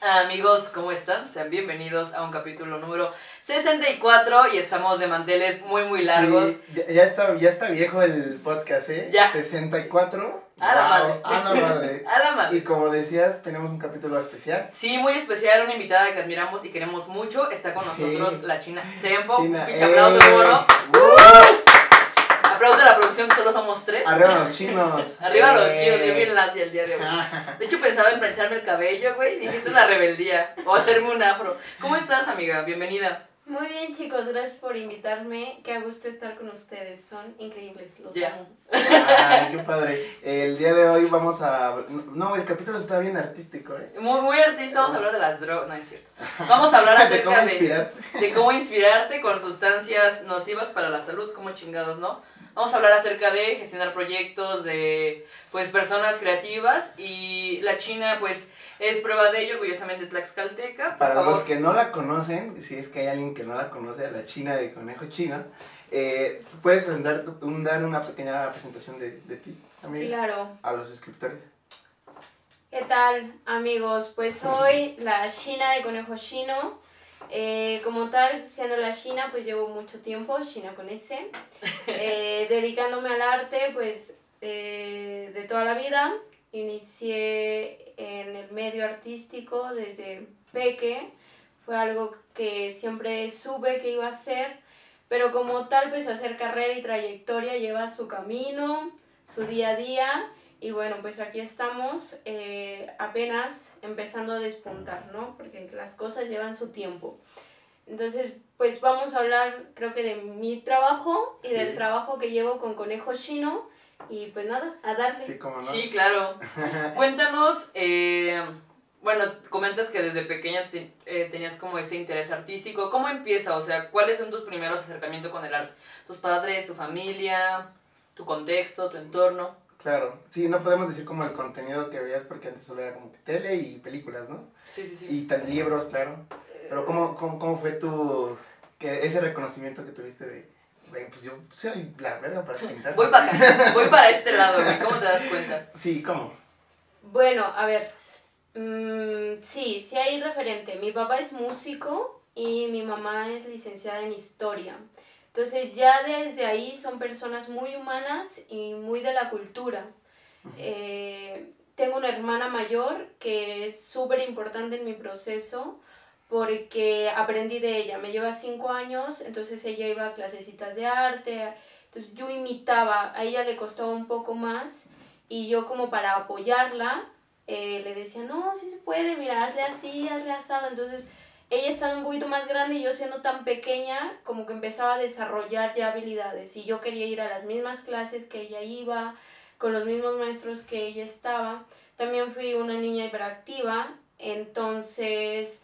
Amigos, ¿cómo están? Sean bienvenidos a un capítulo número 64 y estamos de manteles muy muy largos. Sí, ya, ya está, ya está viejo el podcast, ¿eh? Ya. 64. A la Wow, madre. A la madre. A la madre. Y como decías, tenemos un capítulo especial. Sí, muy especial, una invitada que admiramos y queremos mucho. Está con Sí. nosotros la China Sempo. China, Un pinche aplauso, eh. Aplauso a la producción, que solo somos tres. Arriba los chinos. Arriba los Eh. chinos, yo bien lacia el día de hoy. De hecho pensaba en plancharme el cabello, güey. Es la rebeldía. O hacerme un afro. ¿Cómo estás, amiga? Bienvenida. Muy bien, chicos, gracias por invitarme. Qué gusto estar con ustedes. Son increíbles, los Ya. amo. Ay, qué padre. El día de hoy vamos a. No, el capítulo está bien artístico, ¿eh? Muy, muy artista, vamos a hablar de las drogas. No, es cierto. Vamos a hablar De cómo acerca de, de cómo inspirarte con sustancias nocivas para la salud, como chingados, ¿no? Vamos a hablar acerca de gestionar proyectos, de pues personas creativas y la China pues es prueba de ello, orgullosamente tlaxcalteca. Para favor. los que no la conocen, si es que hay alguien que no la conoce, la China de Conejo Chino, eh, puedes presentar, un, dar una pequeña presentación de, de ti, amiga, Claro. a los suscriptores. ¿Qué tal, amigos? Pues soy la China de Conejo Chino. Eh, como tal, siendo la China, pues llevo mucho tiempo, China con S, eh, dedicándome al arte, pues eh, de toda la vida. Inicié en el medio artístico desde peque, fue algo que siempre supe que iba a hacer, pero como tal, pues hacer carrera y trayectoria lleva su camino, su día a día. Y bueno, pues aquí estamos eh, apenas empezando a despuntar, ¿no? Porque las cosas llevan su tiempo. Entonces, pues vamos a hablar, creo que de mi trabajo y Sí. del trabajo que llevo con Conejo Chino. Y pues nada, a darle. Sí, como no. Sí, claro. Cuéntanos, eh, bueno, comentas que desde pequeña te- eh, tenías como este interés artístico. ¿Cómo empieza? O sea, ¿cuáles son tus primeros acercamientos con el arte? ¿Tus padres, tu familia, tu contexto, tu entorno? Claro, sí, no podemos decir como el contenido que veías porque antes solo era como que tele y películas, ¿no? Sí, sí, sí. Y tan libros, claro. Pero ¿cómo, cómo, cómo fue tu, que ese reconocimiento que tuviste de, güey, pues yo soy la verga para pintar? Voy para acá, voy para este lado, güey. ¿Cómo te das cuenta? Sí, ¿cómo? Bueno, a ver. mm, sí, sí hay referente. Mi papá es músico y mi mamá es licenciada en historia. Entonces ya desde ahí son personas muy humanas y muy de la cultura. Eh, tengo una hermana mayor que es súper importante en mi proceso porque aprendí de ella. Me lleva cinco años, entonces ella iba a clasecitas de arte. Entonces yo imitaba, a ella le costó un poco más y yo como para apoyarla eh, le decía, no, sí se puede, mira, hazle así, hazle asado. Entonces ella estando un poquito más grande y yo siendo tan pequeña, como que empezaba a desarrollar ya habilidades y yo quería ir a las mismas clases que ella iba, con los mismos maestros que ella estaba. También fui una niña hiperactiva, entonces,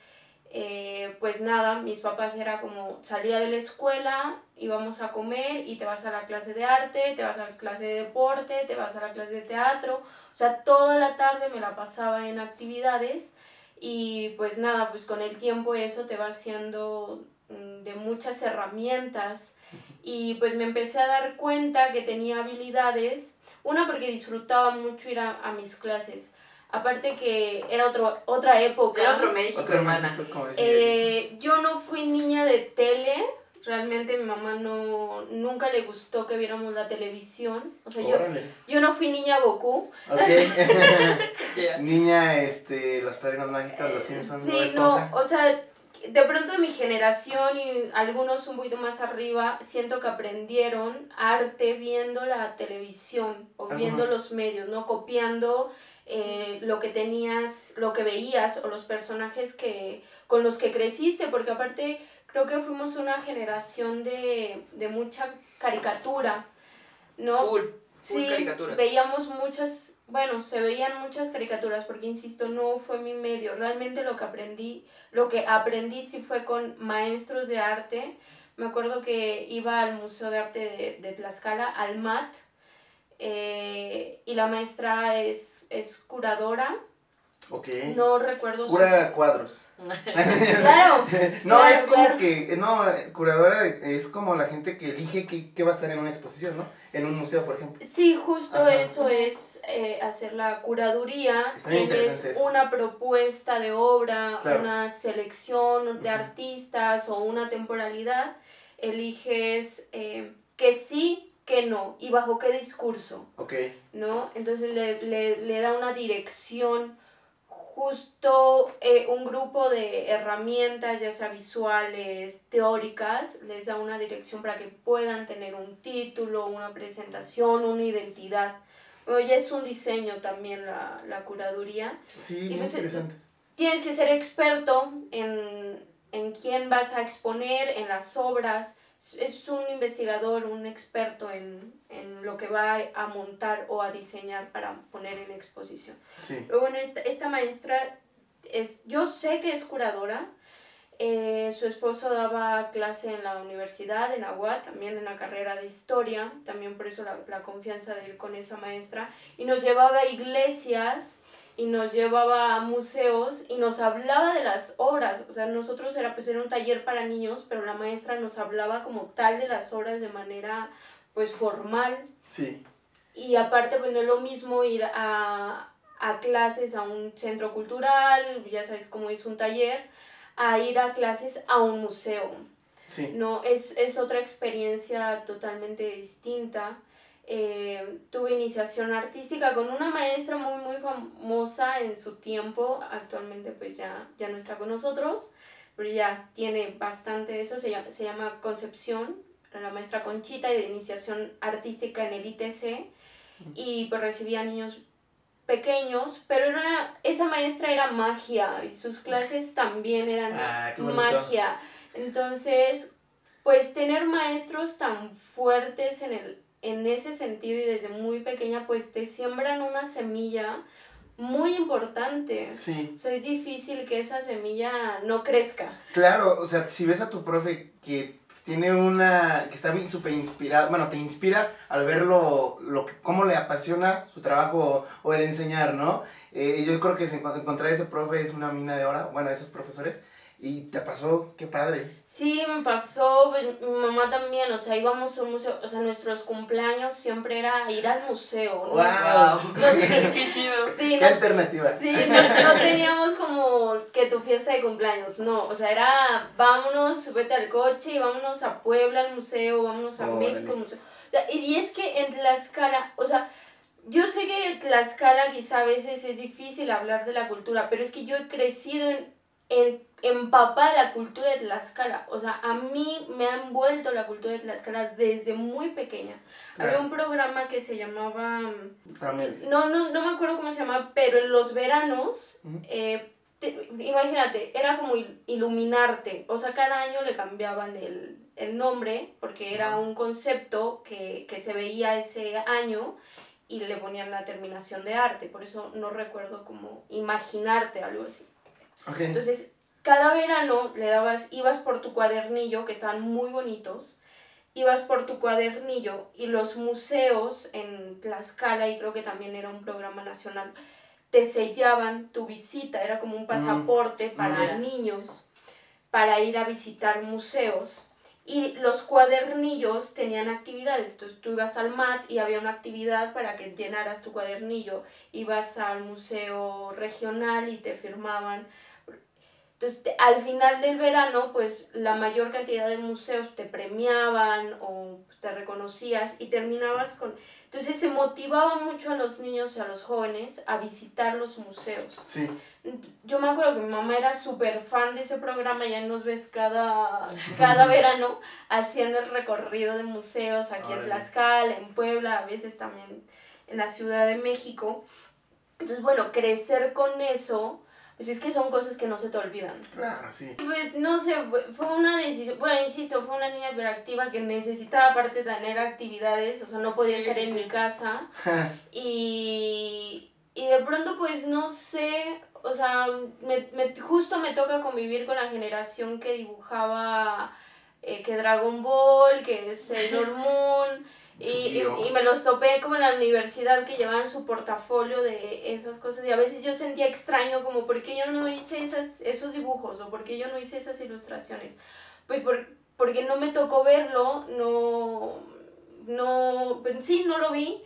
eh, pues nada, mis papás era como salía de la escuela, íbamos a comer y te vas a la clase de arte, te vas a la clase de deporte, te vas a la clase de teatro, o sea, toda la tarde me la pasaba en actividades y pues nada, pues con el tiempo eso te va haciendo mm, de muchas herramientas y pues me empecé a dar cuenta que tenía habilidades, una porque disfrutaba mucho ir a, a mis clases, aparte que era otro, otra época. Era otro México, Otro hermana. Eh, yo no fui niña de tele, realmente mi mamá no, nunca le gustó que viéramos la televisión, o sea, yo, Órale. yo no fui niña Goku. Yeah. Niña, este, los padrinos mágicos, los Simpsons, Bob Sí, no, o sea, de pronto de mi generación y algunos un poquito más arriba, siento que aprendieron arte viendo la televisión o viendo los medios, ¿no? Copiando eh, lo que tenías, lo que veías o los personajes que, con los que creciste, porque aparte creo que fuimos una generación de, de mucha caricatura, ¿no? Full, full Sí, caricaturas. veíamos muchas, bueno, se veían muchas caricaturas, porque insisto, no fue mi medio. Realmente lo que aprendí, lo que aprendí sí fue con maestros de arte. Me acuerdo que iba al Museo de Arte de, de Tlaxcala, al MAT, eh, y la maestra es, es curadora Ok. No recuerdo. Cura cuadros. claro. no, claro, es como claro. que, no, curadora es como la gente que elige qué, qué va a estar en una exposición, ¿no? En un museo, por ejemplo. Sí, justo Ajá. eso es eh, hacer la curaduría. Eso. una propuesta de obra, Claro. una selección de artistas o una temporalidad. Eliges eh, que sí, que no y bajo qué discurso. Ok. ¿no? Entonces le, le- le da una dirección, justo eh, un grupo de herramientas, ya sea visuales, teóricas, les da una dirección para que puedan tener un título, una presentación, una identidad. Bueno, ya es un diseño también la, la curaduría. Sí, Y muy pues, interesante. Tienes que ser experto en, en quién vas a exponer, en las obras. Es un investigador, un experto en, en lo que va a montar o a diseñar para poner en exposición. Sí. Pero bueno, esta, esta maestra, es, yo sé que es curadora. eh, su esposo daba clase en la universidad, en Agua, también en la carrera de historia, también por eso la, la confianza de ir con esa maestra. Y nos llevaba a iglesias y nos llevaba a museos y nos hablaba de las obras. O sea, nosotros era, pues, era un taller para niños, pero la maestra nos hablaba como tal de las obras de manera pues formal. Sí. Y aparte, pues no es lo mismo ir a, a clases a un centro cultural, ya sabes cómo es un taller, a ir a clases a un museo. Sí. No, es, es otra experiencia totalmente distinta. Eh, tuve iniciación artística con una maestra muy, muy famosa en su tiempo. Actualmente pues ya, ya no está con nosotros, pero ya tiene bastante de eso. Se llama, se llama Concepción, la maestra Conchita de iniciación artística en el ITC. Y pues recibía niños pequeños, pero era, esa maestra era magia y sus clases también eran Ah, magia. Entonces, pues tener maestros tan fuertes en, el, en ese sentido y desde muy pequeña, pues te siembran una semilla muy importante. Sí. O sea, es difícil que esa semilla no crezca. Claro, o sea, si ves a tu profe que tiene una, que está bien súper inspirada, bueno, te inspira al ver lo, lo que, cómo le apasiona su trabajo o, o el enseñar, ¿no? Eh, yo creo que encontrar ese profe es una mina de oro, bueno, esos profesores, y te pasó, qué padre. Sí, me pasó, pues, mi mamá también, o sea, íbamos a un museo, o sea, nuestros cumpleaños siempre era ir al museo, ¿no? ¡Wow! Qué chido. Sí, ¿Qué no, alternativa? sí, no, no teníamos como que tu fiesta de cumpleaños, no, o sea, era vámonos, súbete al coche y vámonos a Puebla al museo, vámonos a. México al museo. O sea, y, y es que en Tlaxcala, o sea, yo sé que en Tlaxcala quizá a veces es difícil hablar de la cultura, pero es que yo he crecido en, en empapada de la cultura de Tlaxcala. O sea, a mí me ha envuelto la cultura de Tlaxcala desde muy pequeña. Había un programa que se llamaba... mm, Familia. No, no, no me acuerdo cómo se llamaba, pero en los veranos, eh, te- imagínate, era como il- iluminarte. O sea, cada año le cambiaban el, el nombre porque era un concepto que, que se veía ese año y le ponían la terminación de arte. Por eso no recuerdo cómo imaginarte algo así. Ok. Entonces, cada verano le dabas, ibas por tu cuadernillo, que estaban muy bonitos, ibas por tu cuadernillo y los museos en Tlaxcala, y creo que también era un programa nacional, te sellaban tu visita, era como un pasaporte para ya. niños, para ir a visitar museos. Y los cuadernillos tenían actividades, entonces tú ibas al MAT y había una actividad para que llenaras tu cuadernillo, ibas al museo regional y te firmaban entonces, te- al final del verano, pues la mayor cantidad de museos te premiaban o te reconocías y terminabas con... Entonces se motivaba mucho a los niños y a los jóvenes a visitar los museos. Sí. Yo me acuerdo que mi mamá era súper fan de ese programa, ya nos ves cada, cada verano haciendo el recorrido de museos aquí en. Tlaxcala, en Puebla, a veces también en la Ciudad de México. Entonces, bueno, crecer con eso, pues es que son cosas que no se te olvidan. Claro, sí. Pues no sé, fue fue una decisión, bueno, insisto, fue una niña hiperactiva que necesitaba aparte tener actividades, o sea, no podía Sí, estar sí, en sí. mi casa. Y, y de pronto, pues no sé, o sea, me, me- justo me toca convivir con la generación que dibujaba, eh, que Dragon Ball, que Sailor Moon, Y, y, me los topé como en la universidad que llevaban su portafolio de esas cosas. Y a veces yo sentía extraño como por qué yo no hice esas, esos dibujos o por qué yo no hice esas ilustraciones. Pues por, porque no me tocó verlo, no, no, pues sí, no lo vi,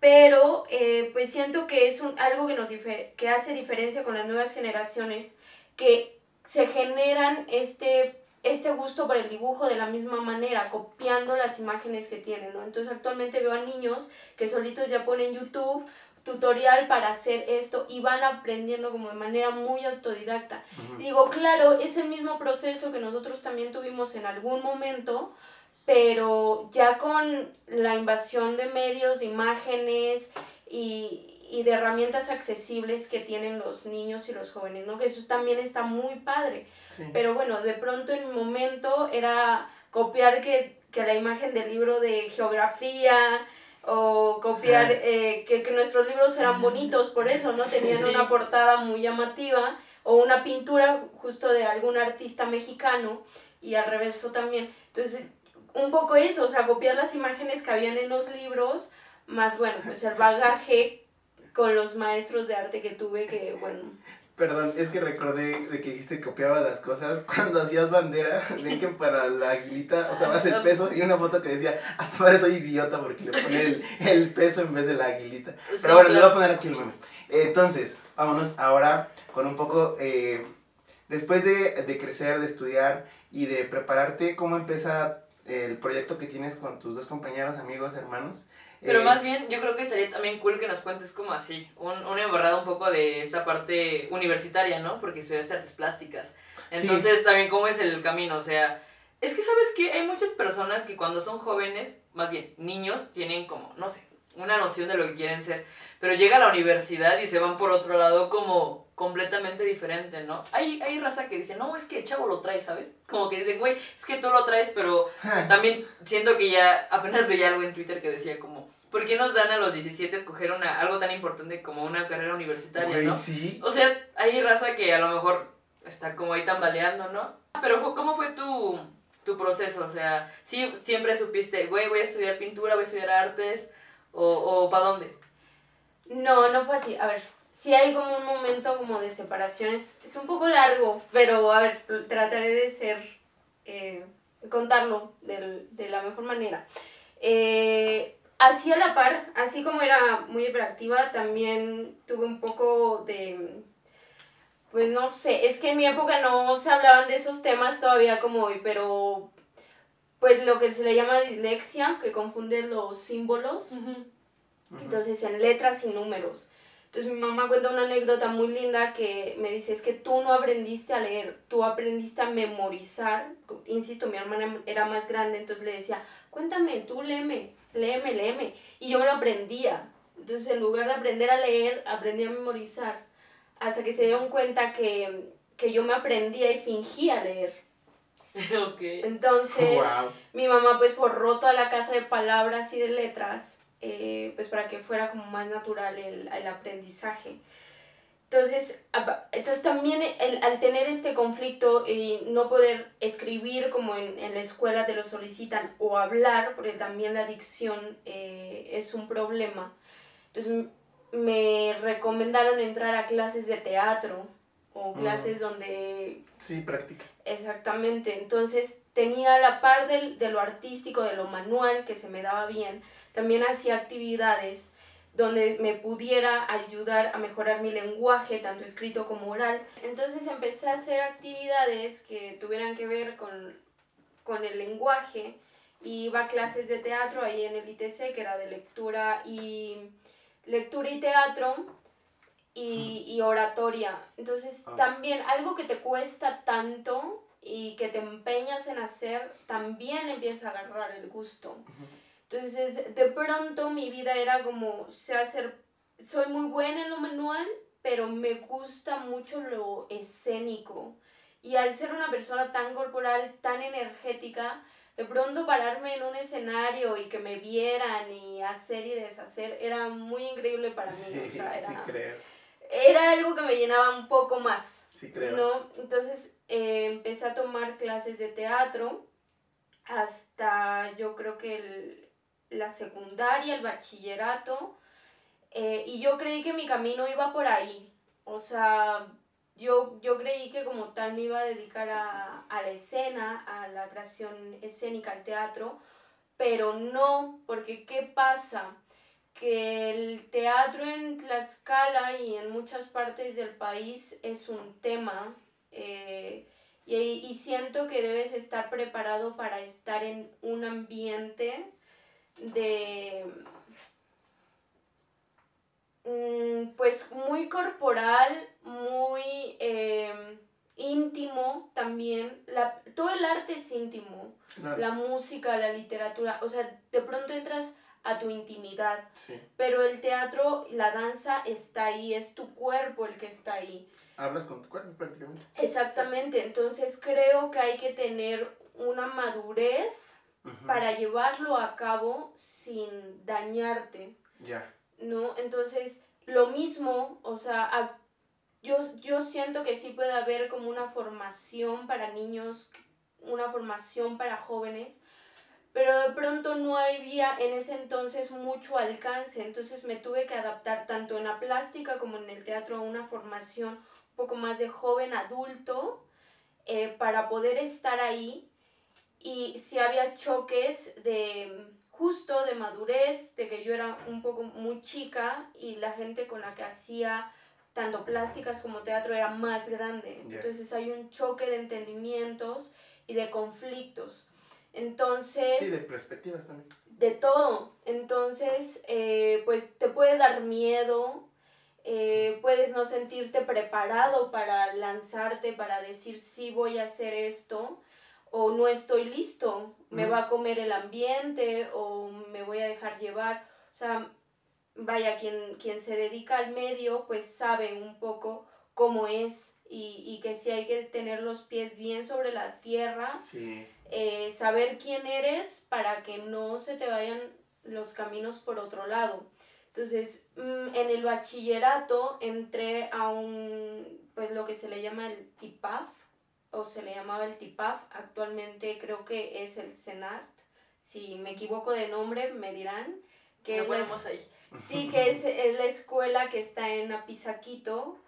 pero eh, pues siento que es un, algo que, nos que hace diferencia con las nuevas generaciones, que se generan este este gusto por el dibujo de la misma manera, copiando las imágenes que tienen, ¿no? Entonces actualmente veo a niños que solitos ya ponen YouTube tutorial para hacer esto y van aprendiendo como de manera muy autodidacta. Digo, claro, es el mismo proceso que nosotros también tuvimos en algún momento, pero ya con la invasión de medios, de imágenes y, y de herramientas accesibles que tienen los niños y los jóvenes, ¿no? Que eso también está muy padre. Pero bueno, de pronto en mi momento era copiar que, que la imagen del libro de geografía o copiar eh, que, que, nuestros libros eran bonitos, por eso, ¿no? Tenían una portada muy llamativa o una pintura justo de algún artista mexicano y al reverso también. Entonces, un poco eso, o sea, copiar las imágenes que habían en los libros, más bueno, pues el bagaje con los maestros de arte que tuve que, bueno... Perdón, es que recordé de que dijiste que copiaba las cosas cuando hacías bandera, ven que para la aguilita, o sea, vas el peso y una foto que decía, hasta ahora soy idiota porque le pone el, el peso en vez de la aguilita. Pero bueno, le voy a poner aquí el meme. Entonces, vámonos ahora con un poco, eh, después de, de crecer, de estudiar y de prepararte, ¿cómo empieza el proyecto que tienes con tus dos compañeros, amigos, hermanos? Pero eh, más bien, yo creo que estaría también cool que nos cuentes como así, un, un embarrado un poco de esta parte universitaria, ¿no? Porque estudiaste artes plásticas. Entonces, también cómo es el camino, o sea, es que sabes que hay muchas personas que cuando son jóvenes, más bien niños, tienen como, no sé, una noción de lo que quieren ser, pero llega a la universidad y se van por otro lado como completamente diferente, ¿no? Hay, hay raza que dice, no, es que el chavo lo trae, ¿sabes? Como que dicen, güey, es que tú lo traes, pero también siento que ya apenas veía algo en Twitter que decía como, ¿por qué nos dan a los 17 escoger una, algo tan importante como una carrera universitaria, no? Sí. O sea, hay raza que a lo mejor está como ahí tambaleando, ¿no? Pero ¿cómo fue tu, tu proceso? O sea, ¿sí siempre supiste, güey, voy a estudiar pintura, voy a estudiar artes, o, o ¿para dónde? No, no fue así. A ver, sí hay como un momento como de separación, es, un poco largo, pero a ver, trataré de ser, eh, contarlo de, de la mejor manera. Eh, así a la par, así como era muy hiperactiva, también tuve un poco de, pues no sé, es que en mi época no se hablaban de esos temas todavía como hoy, pero pues lo que se le llama dislexia, que confunde los símbolos, entonces en letras y números. Entonces mi mamá cuenta una anécdota muy linda que me dice, es que tú no aprendiste a leer, tú aprendiste a memorizar. Insisto, mi hermana era más grande, entonces le decía, cuéntame, tú léeme léeme, léeme. Y yo me lo aprendía. Entonces, en lugar de aprender a leer, aprendí a memorizar. Hasta que se dieron cuenta que, yo me aprendía y fingía leer. Okay. Entonces, mi mamá pues borró toda la casa de palabras y de letras, eh, pues para que fuera como más natural el, el aprendizaje. Entonces, entonces también el, al tener este conflicto y no poder escribir como en, en, la escuela te lo solicitan o hablar, porque también la dicción eh, es un problema. Entonces me recomendaron entrar a clases de teatro o mm. clases donde... Sí, práctica. Exactamente. Entonces tenía la par de lo artístico, de lo manual que se me daba bien. También hacía actividades donde me pudiera ayudar a mejorar mi lenguaje, tanto escrito como oral. Entonces empecé a hacer actividades que tuvieran que ver con, con el lenguaje. Y iba a clases de teatro ahí en el ITC, que era de lectura y, lectura y teatro y, y oratoria. Entonces ah. también algo que te cuesta tanto y que te empeñas en hacer, también empieza a agarrar el gusto. Entonces, de pronto mi vida era como, sé hacer, soy muy buena en lo manual, pero me gusta mucho lo escénico. Y al ser una persona tan corporal, tan energética, de pronto pararme en un escenario y que me vieran y hacer y deshacer era muy increíble para mí. o sea, era, era algo que me llenaba un poco más. Sí, creo. ¿no? Entonces eh, empecé a tomar clases de teatro hasta yo creo que el, la secundaria, el bachillerato, eh, y yo creí que mi camino iba por ahí. O sea, yo, yo creí que como tal me iba a dedicar a, a la escena, a la creación escénica, al teatro, pero no, porque ¿qué pasa? Que el teatro en Tlaxcala y en muchas partes del país es un tema eh, y, y, siento que debes estar preparado para estar en un ambiente de mm, pues muy corporal, muy em, íntimo también. La, todo el arte es íntimo. La música, la literatura. O sea, de pronto entras a tu intimidad. Pero el teatro, la danza está ahí, es tu cuerpo el que está ahí. Hablas con tu cuerpo prácticamente. Exactamente, entonces creo que hay que tener una madurez para llevarlo a cabo sin dañarte. Ya. ¿No? Entonces, lo mismo, o sea, yo, yo siento que sí puede haber como una formación para niños, una formación para jóvenes, pero de pronto no había en ese entonces mucho alcance, entonces me tuve que adaptar tanto en la plástica como en el teatro a una formación un poco más de joven adulto eh, para poder estar ahí y si había choques de justo de madurez, de que yo era un poco muy chica y la gente con la que hacía tanto plásticas como teatro era más grande. Entonces hay un choque de entendimientos y de conflictos. Entonces... Sí, de perspectivas también. De todo. Entonces, eh, pues te puede dar miedo, eh, puedes no sentirte preparado para lanzarte, para decir sí voy a hacer esto, o no estoy listo, me va a comer el ambiente, o me voy a dejar llevar. O sea, vaya, quien, quien se dedica al medio, pues sabe un poco cómo es y, y que si hay que tener los pies bien sobre la tierra. Sí eh, saber quién eres para que no se te vayan los caminos por otro lado. Entonces, mm, en el bachillerato entré a un, pues lo que se le llama el TIPAF, o se le llamaba el TIPAF, actualmente creo que es el CENART, si me equivoco de nombre me dirán. Que es ahí. Sí, que es, la escuela que está en Apizaquito,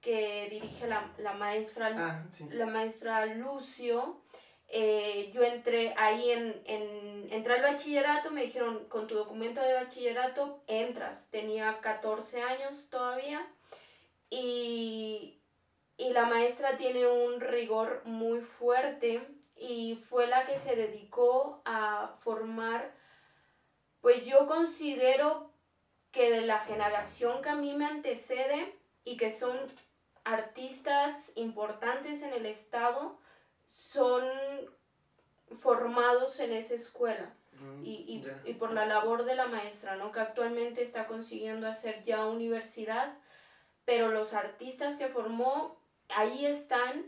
que dirige la, la maestra, ah, la maestra Lucio. Eh, yo entré ahí en, en, entré al bachillerato, me dijeron, con tu documento de bachillerato entras. Tenía 14 años todavía y, y la maestra tiene un rigor muy fuerte y fue la que se dedicó a formar, pues yo considero que de la generación que a mí me antecede y que son artistas importantes en el estado, son formados en esa escuela mm, y, y, por la labor de la maestra, ¿no? que actualmente está consiguiendo hacer ya universidad, pero los artistas que formó ahí están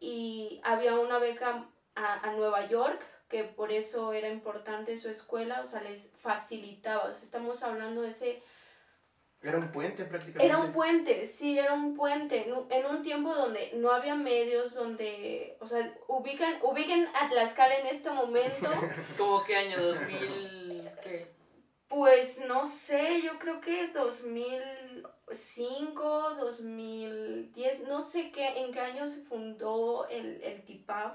y había una beca a, a Nueva York que por eso era importante su escuela, o sea, les facilitaba, estamos hablando de ese era un puente prácticamente. Era un puente, sí, era un puente. En un tiempo donde no había medios, donde, o sea, ubican, ubiquen a Tlaxcala en este momento. ¿Cómo qué año? ¿2000 qué? Pues no sé, yo creo que 2005, 2010, no sé qué, en qué año se fundó el, el TIPAF.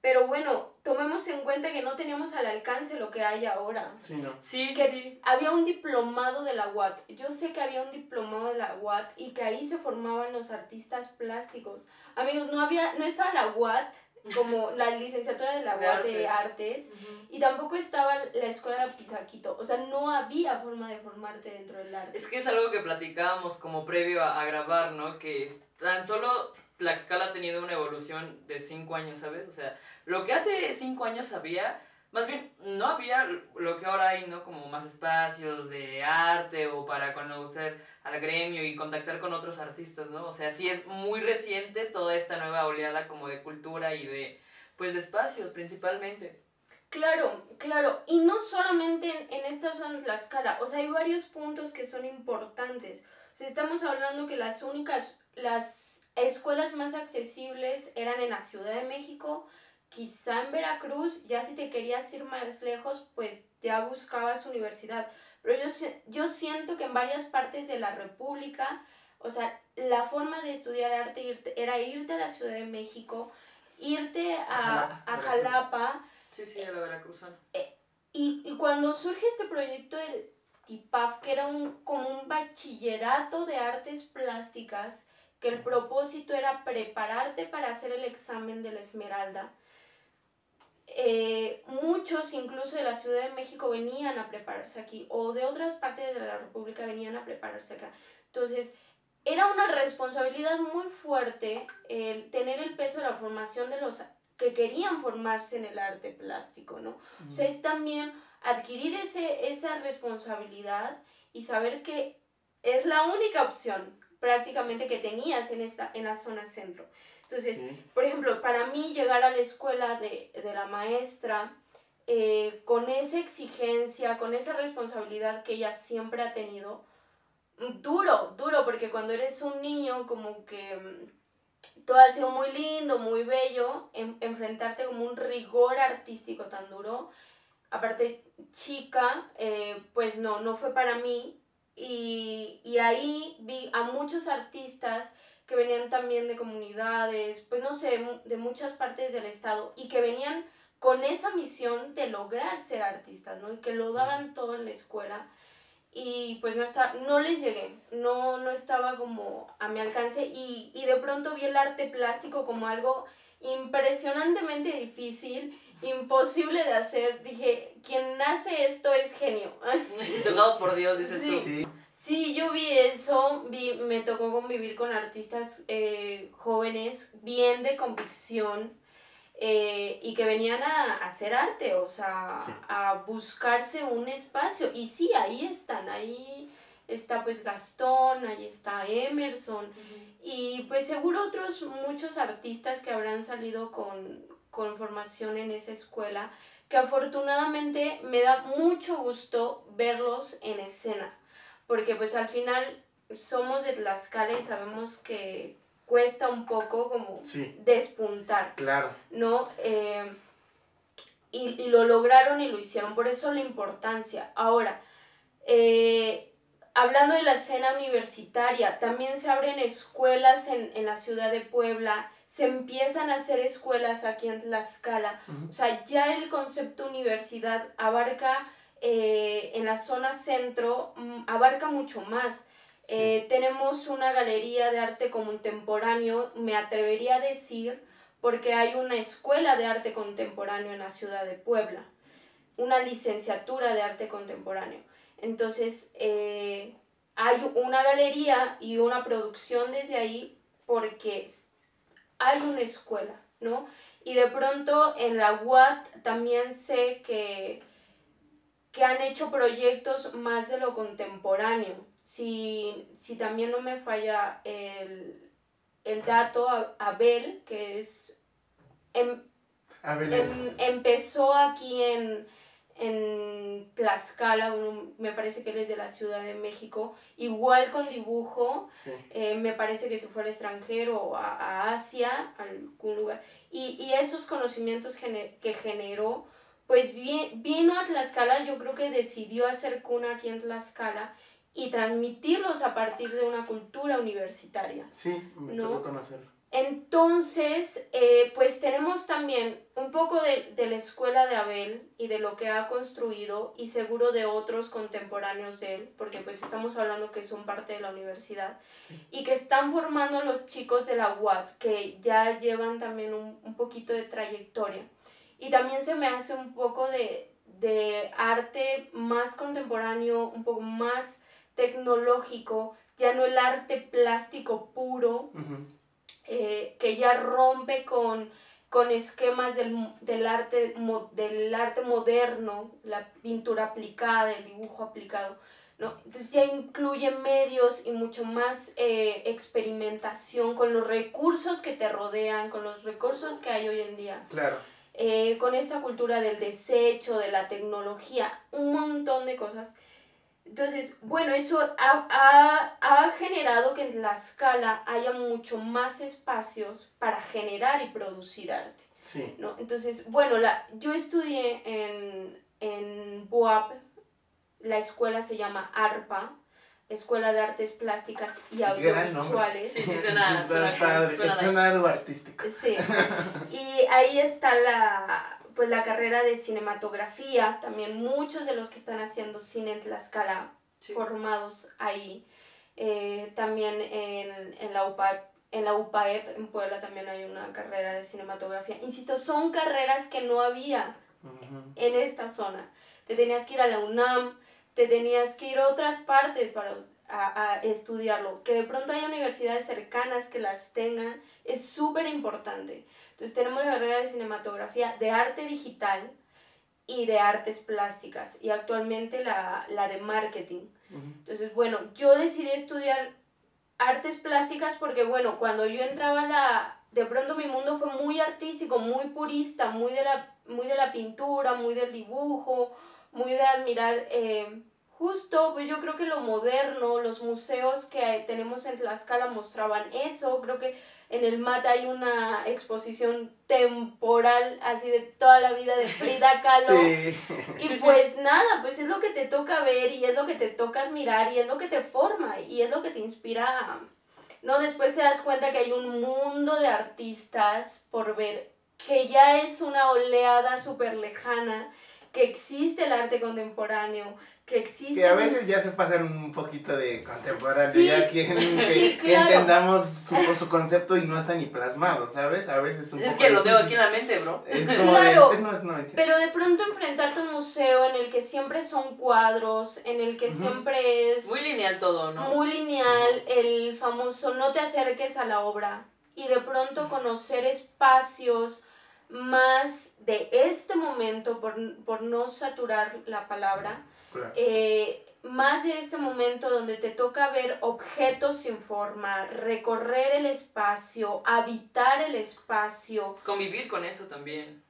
Pero bueno, tomemos en cuenta que no teníamos al alcance lo que hay ahora. Sí, no. Sí, que sí. Había un diplomado de la UAT. Yo sé que había un diplomado de la UAT y que ahí se formaban los artistas plásticos. Amigos, no había, no estaba la UAT como la licenciatura de la UAT de artes, y tampoco estaba la escuela de Pisaquito. O sea, no había forma de formarte dentro del arte. Es que es algo que platicábamos como previo a, a grabar, ¿no? Que tan solo Tlaxcala ha tenido una evolución de cinco años, ¿sabes? O sea, lo que hace cinco años había, más bien, no había lo que ahora hay, ¿no? Como más espacios de arte o para conocer al gremio y contactar con otros artistas, ¿no? O sea, sí es muy reciente toda esta nueva oleada como de cultura y de, pues, de espacios principalmente. Claro, claro, y no solamente en, en esta zona de o sea, hay varios puntos que son importantes. O sea, estamos hablando que las únicas, las escuelas más accesibles eran en la Ciudad de México quizá en Veracruz, ya si te querías ir más lejos, pues ya buscabas universidad. Pero yo, yo siento que en varias partes de la República, o sea, la forma de estudiar arte era irte a la Ciudad de México, irte a, a Jalapa. Sí, sí, a la Veracruzana. Eh, y, y, cuando surge este proyecto del TIPAF, que era un, como un bachillerato de artes plásticas, que el propósito era prepararte para hacer el examen de la Esmeralda, eh, muchos incluso de la Ciudad de México venían a prepararse aquí o de otras partes de la República venían a prepararse acá. Entonces, era una responsabilidad muy fuerte el tener el peso de la formación de los que querían formarse en el arte plástico, ¿no? O sea, es también adquirir ese, esa responsabilidad y saber que es la única opción prácticamente que tenías en, esta, en la zona centro. Entonces, por ejemplo, para mí llegar a la escuela de, la maestra eh, con esa exigencia, con esa responsabilidad que ella siempre ha tenido, duro, duro, porque cuando eres un niño como que mm, todo ha sido muy lindo, muy bello, enfrentarte como un rigor artístico tan duro, aparte chica, eh, pues no, no fue para mí. Y, y ahí vi a muchos artistas que venían también de comunidades, pues no sé, de muchas partes del estado y que venían con esa misión de lograr ser artistas, ¿no? Y que lo daban todo en la escuela y pues no, está, no les llegué, no, no estaba como a mi alcance y, y de pronto vi el arte plástico como algo impresionantemente difícil, imposible de hacer. Dije, quien nace esto es genio. Tocado por Dios, dices tú. Sí. Yo vi eso, vi, me tocó convivir con artistas eh, jóvenes bien de convicción eh, y que venían a, hacer arte, o sea, a buscarse un espacio. Y sí, ahí están, ahí está pues Gastón, ahí está Emerson. Y pues seguro otros muchos artistas que habrán salido con, con formación en esa escuela, que afortunadamente me da mucho gusto verlos en escena porque pues al final somos de Tlaxcala y sabemos que cuesta un poco como despuntar. Claro. ¿No? Eh, y, lo lograron y lo hicieron, por eso la importancia. Ahora, eh, hablando de la escena universitaria, también se abren escuelas en, la ciudad de Puebla, se empiezan a hacer escuelas aquí en Tlaxcala. O sea, ya el concepto universidad abarca eh, en la zona centro mm, abarca mucho más. Eh, tenemos una galería de arte contemporáneo, me atrevería a decir, porque hay una escuela de arte contemporáneo en la ciudad de Puebla, una licenciatura de arte contemporáneo. Entonces, eh, hay una galería y una producción desde ahí porque hay una escuela, ¿no? Y de pronto en la UAT también sé que que han hecho proyectos más de lo contemporáneo. Si, si también no me falla el, el dato, Abel, que es... Em, em, empezó aquí en, en Tlaxcala, me parece que él es de la Ciudad de México, igual con dibujo, eh, me parece que se fue al extranjero, a, a Asia, a algún lugar, y, y esos conocimientos que generó pues vino a Tlaxcala, yo creo que decidió hacer cuna aquí en Tlaxcala y transmitirlos a partir de una cultura universitaria. Sí, me ¿no? conocerlo. Entonces, eh, pues tenemos también un poco de, la escuela de Abel y de lo que ha construido y seguro de otros contemporáneos de él, porque pues estamos hablando que son parte de la universidad y que están formando a los chicos de la UAT, que ya llevan también un, un poquito de trayectoria. Y también se me hace un poco de, arte más contemporáneo, un poco más tecnológico, ya no el arte plástico puro, eh, que ya rompe con, con esquemas del, arte, del arte moderno, la pintura aplicada, el dibujo aplicado. ¿no? Entonces ya incluye medios y mucho más eh, experimentación con los recursos que te rodean, con los recursos que hay hoy en día. Claro. Eh, con esta cultura del desecho, de la tecnología, un montón de cosas. Entonces, bueno, eso ha, ha, generado que en la escala haya mucho más espacios para generar y producir arte. Sí. ¿no? Entonces, bueno, la, yo estudié en, en la escuela se llama ARPA, Escuela de Artes Plásticas y. Audiovisuales. Sí, sí, suena- suena- suena Es nice. algo artístico. Sí. Y ahí está la, pues, la carrera de cinematografía. También muchos de los que están haciendo cine en Tlaxcala Sí. formados ahí. Eh, también en, en, la UPAEP, en la UPAEP, en Puebla, también hay una carrera de cinematografía. Insisto, son carreras que no había Ujú. en esta zona. Te tenías que ir a la UNAM, te tenías que ir a otras partes para a, a estudiarlo. Que de pronto haya universidades cercanas que las tengan es súper importante. Entonces tenemos la carrera de cinematografía, de arte digital y de artes plásticas y actualmente la, la de marketing. Entonces, bueno, yo decidí estudiar artes plásticas porque, bueno, cuando yo entraba a la... De pronto mi mundo fue muy artístico, muy purista, muy de la, muy de la pintura, muy del dibujo, muy de admirar... eh, justo, pues yo creo que lo moderno, los museos que tenemos en Tlaxcala mostraban eso, creo que en el MAT hay una exposición temporal así de toda la vida de Frida Kahlo. Sí. Y Sí, sí. pues nada, pues es lo que te toca ver y es lo que te toca admirar y es lo que te forma y es lo que te inspira. No, después te das cuenta que hay un mundo de artistas por ver, que ya es una oleada súper lejana, que existe el arte contemporáneo, que existe... Que a veces ya se pasan un poquito de contemporáneo, Sí, ya quieren que, sí, que claro. entendamos su, su concepto y no está ni plasmado, ¿sabes? A veces es un Es poco que lo tengo aquí en la mente, bro. Es como Claro. de, es, no, es, no, entiendo. Pero de pronto enfrentarte a un museo en el que siempre son cuadros, en el que siempre es... Muy lineal todo, ¿no? muy lineal, el famoso no te acerques a la obra y de pronto conocer espacios más de este momento, por, por no saturar la palabra, Claro. eh, más de este momento donde te toca ver objetos sin forma, recorrer el espacio, habitar el espacio Convivir con eso también.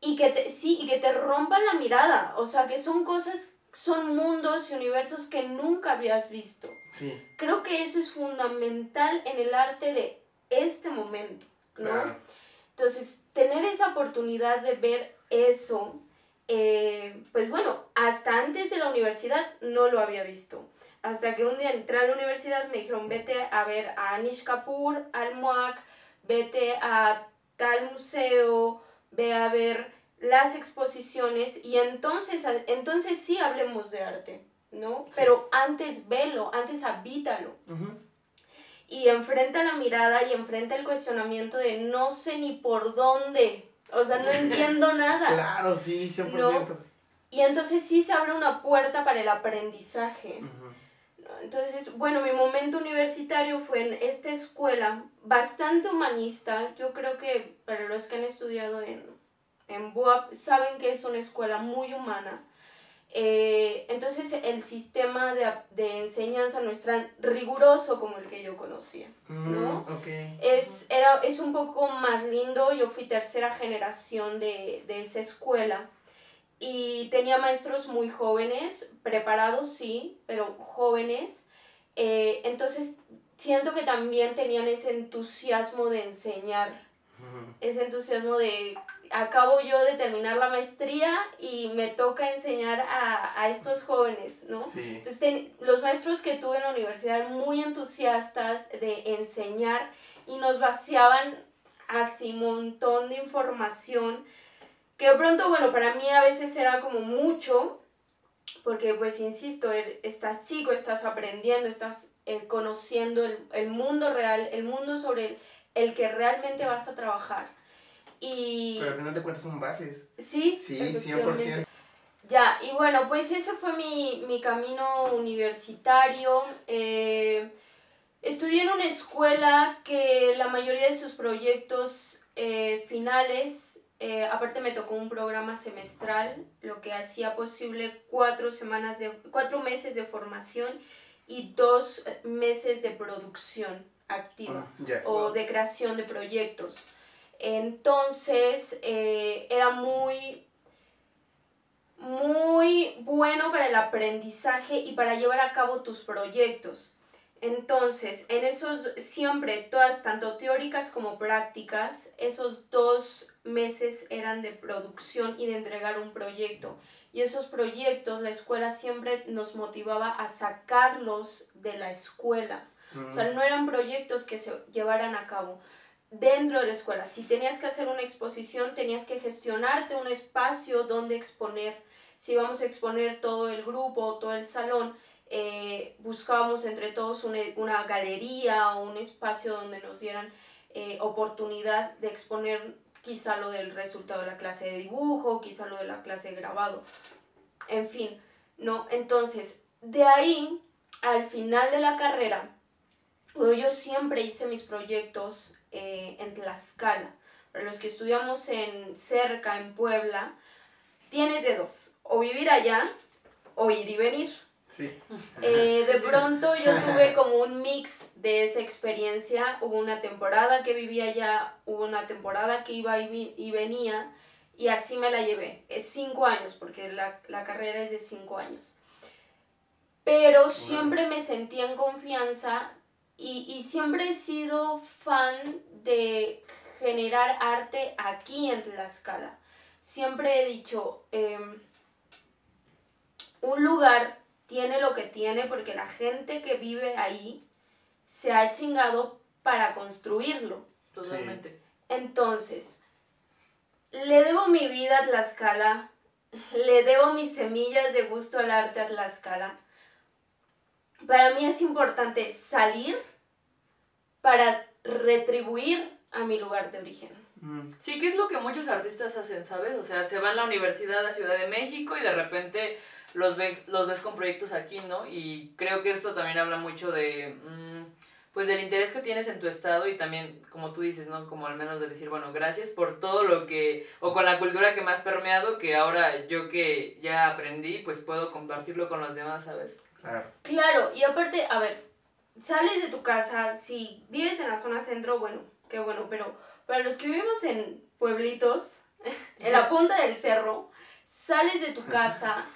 y que te, sí, y que te rompan la mirada, o sea, que son cosas, son mundos y universos que nunca habías visto. Sí, Creo que eso es fundamental en el arte de este momento, ¿no? claro. Entonces, tener esa oportunidad de ver eso, eh, pues bueno, hasta antes de la universidad no lo había visto. Hasta que un día entré a la universidad me dijeron, vete a ver a Anish Kapoor, al MOAC, vete a tal museo, ve a ver las exposiciones y entonces, entonces sí hablemos de arte, ¿no? Pero antes velo, antes habítalo y enfrenta la mirada y enfrenta el cuestionamiento de no sé ni por dónde, o sea, no entiendo nada. Claro, sí, 100%. No. Y entonces sí se abre una puerta para el aprendizaje. Entonces, bueno, mi momento universitario fue en esta escuela bastante humanista. Yo creo que para los que han estudiado en, en BUAP saben que es una escuela muy humana. Eh, entonces el sistema de, de enseñanza no es tan riguroso como el que yo conocía. ¿no? Mm, ok. Es, era, es un poco más lindo, yo fui tercera generación de, de esa escuela y tenía maestros muy jóvenes, preparados sí, pero jóvenes. Eh, entonces siento que también tenían ese entusiasmo de enseñar, ese entusiasmo de acabo yo de terminar la maestría y me toca enseñar a, a estos jóvenes, ¿no? Sí. Entonces, ten- los maestros que tuve en la universidad muy entusiastas de enseñar y nos vaciaban así un montón de información que de pronto, bueno, para mí a veces era como mucho, porque pues insisto, er- estás chico, estás aprendiendo, estás eh, conociendo el, el mundo real, el mundo sobre el, el que realmente vas a trabajar. Y Pero al final de cuentas son bases. sí, Sí, efectivamente. 100%. Ya, y bueno, pues ese fue mi, mi camino universitario. Eh, estudié en una escuela que la mayoría de sus proyectos eh, finales, eh, aparte me tocó un programa semestral, lo que hacía posible cuatro, semanas de, cuatro meses de formación y dos meses de producción activa Ah, o de creación de proyectos. Entonces, eh, era muy, muy bueno para el aprendizaje y para llevar a cabo tus proyectos. Entonces, en esos siempre, todas, tanto teóricas como prácticas, esos dos meses eran de producción y de entregar un proyecto. Y esos proyectos, la escuela siempre nos motivaba a sacarlos de la escuela. O sea, no eran proyectos que se llevaran a cabo dentro de la escuela. Si tenías que hacer una exposición, tenías que gestionarte un espacio donde exponer. Si vamos a exponer todo el grupo, todo el salón, eh, buscábamos entre todos una, galería o un espacio donde nos dieran eh, oportunidad de exponer quizá lo del resultado de la clase de dibujo, quizá lo de la clase de grabado, en fin, ¿no? Entonces, de ahí, al final de la carrera, yo siempre hice mis proyectos eh, en Tlaxcala. Para los que estudiamos en cerca, en Puebla, tienes de dos, o vivir allá o ir y venir. Sí. Eh, de pronto yo tuve como un mix de esa experiencia. Hubo una temporada que vivía allá, hubo una temporada que iba y, y venía, y así me la llevé. Es cinco años, porque la, la carrera es de cinco años. Pero siempre me sentí en confianza y, y, siempre he sido fan de generar arte aquí en Tlaxcala. Siempre he dicho, em, un lugar tiene lo que tiene porque la gente que vive ahí se ha chingado para construirlo. Totalmente. Entonces, le debo mi vida a Tlaxcala, le debo mis semillas de gusto al arte a Tlaxcala para mí es importante salir para retribuir a mi lugar de origen. Mm. Sí, que es lo que muchos artistas hacen, ¿sabes? O sea, se van a la universidad a Ciudad de México y de repente los, los ves con proyectos aquí, ¿no? Y creo que esto también habla mucho de, mm, pues del interés que tienes en tu estado y también, como tú dices, ¿no? Como al menos de decir, bueno, gracias por todo lo que, o con la cultura que me has permeado, que ahora yo que ya aprendí, pues puedo compartirlo con los demás, ¿sabes? Claro. y aparte, a ver, sales de tu casa, si vives en la zona centro, bueno, qué bueno, pero para los que vivimos en pueblitos, en la punta del cerro, sales de tu casa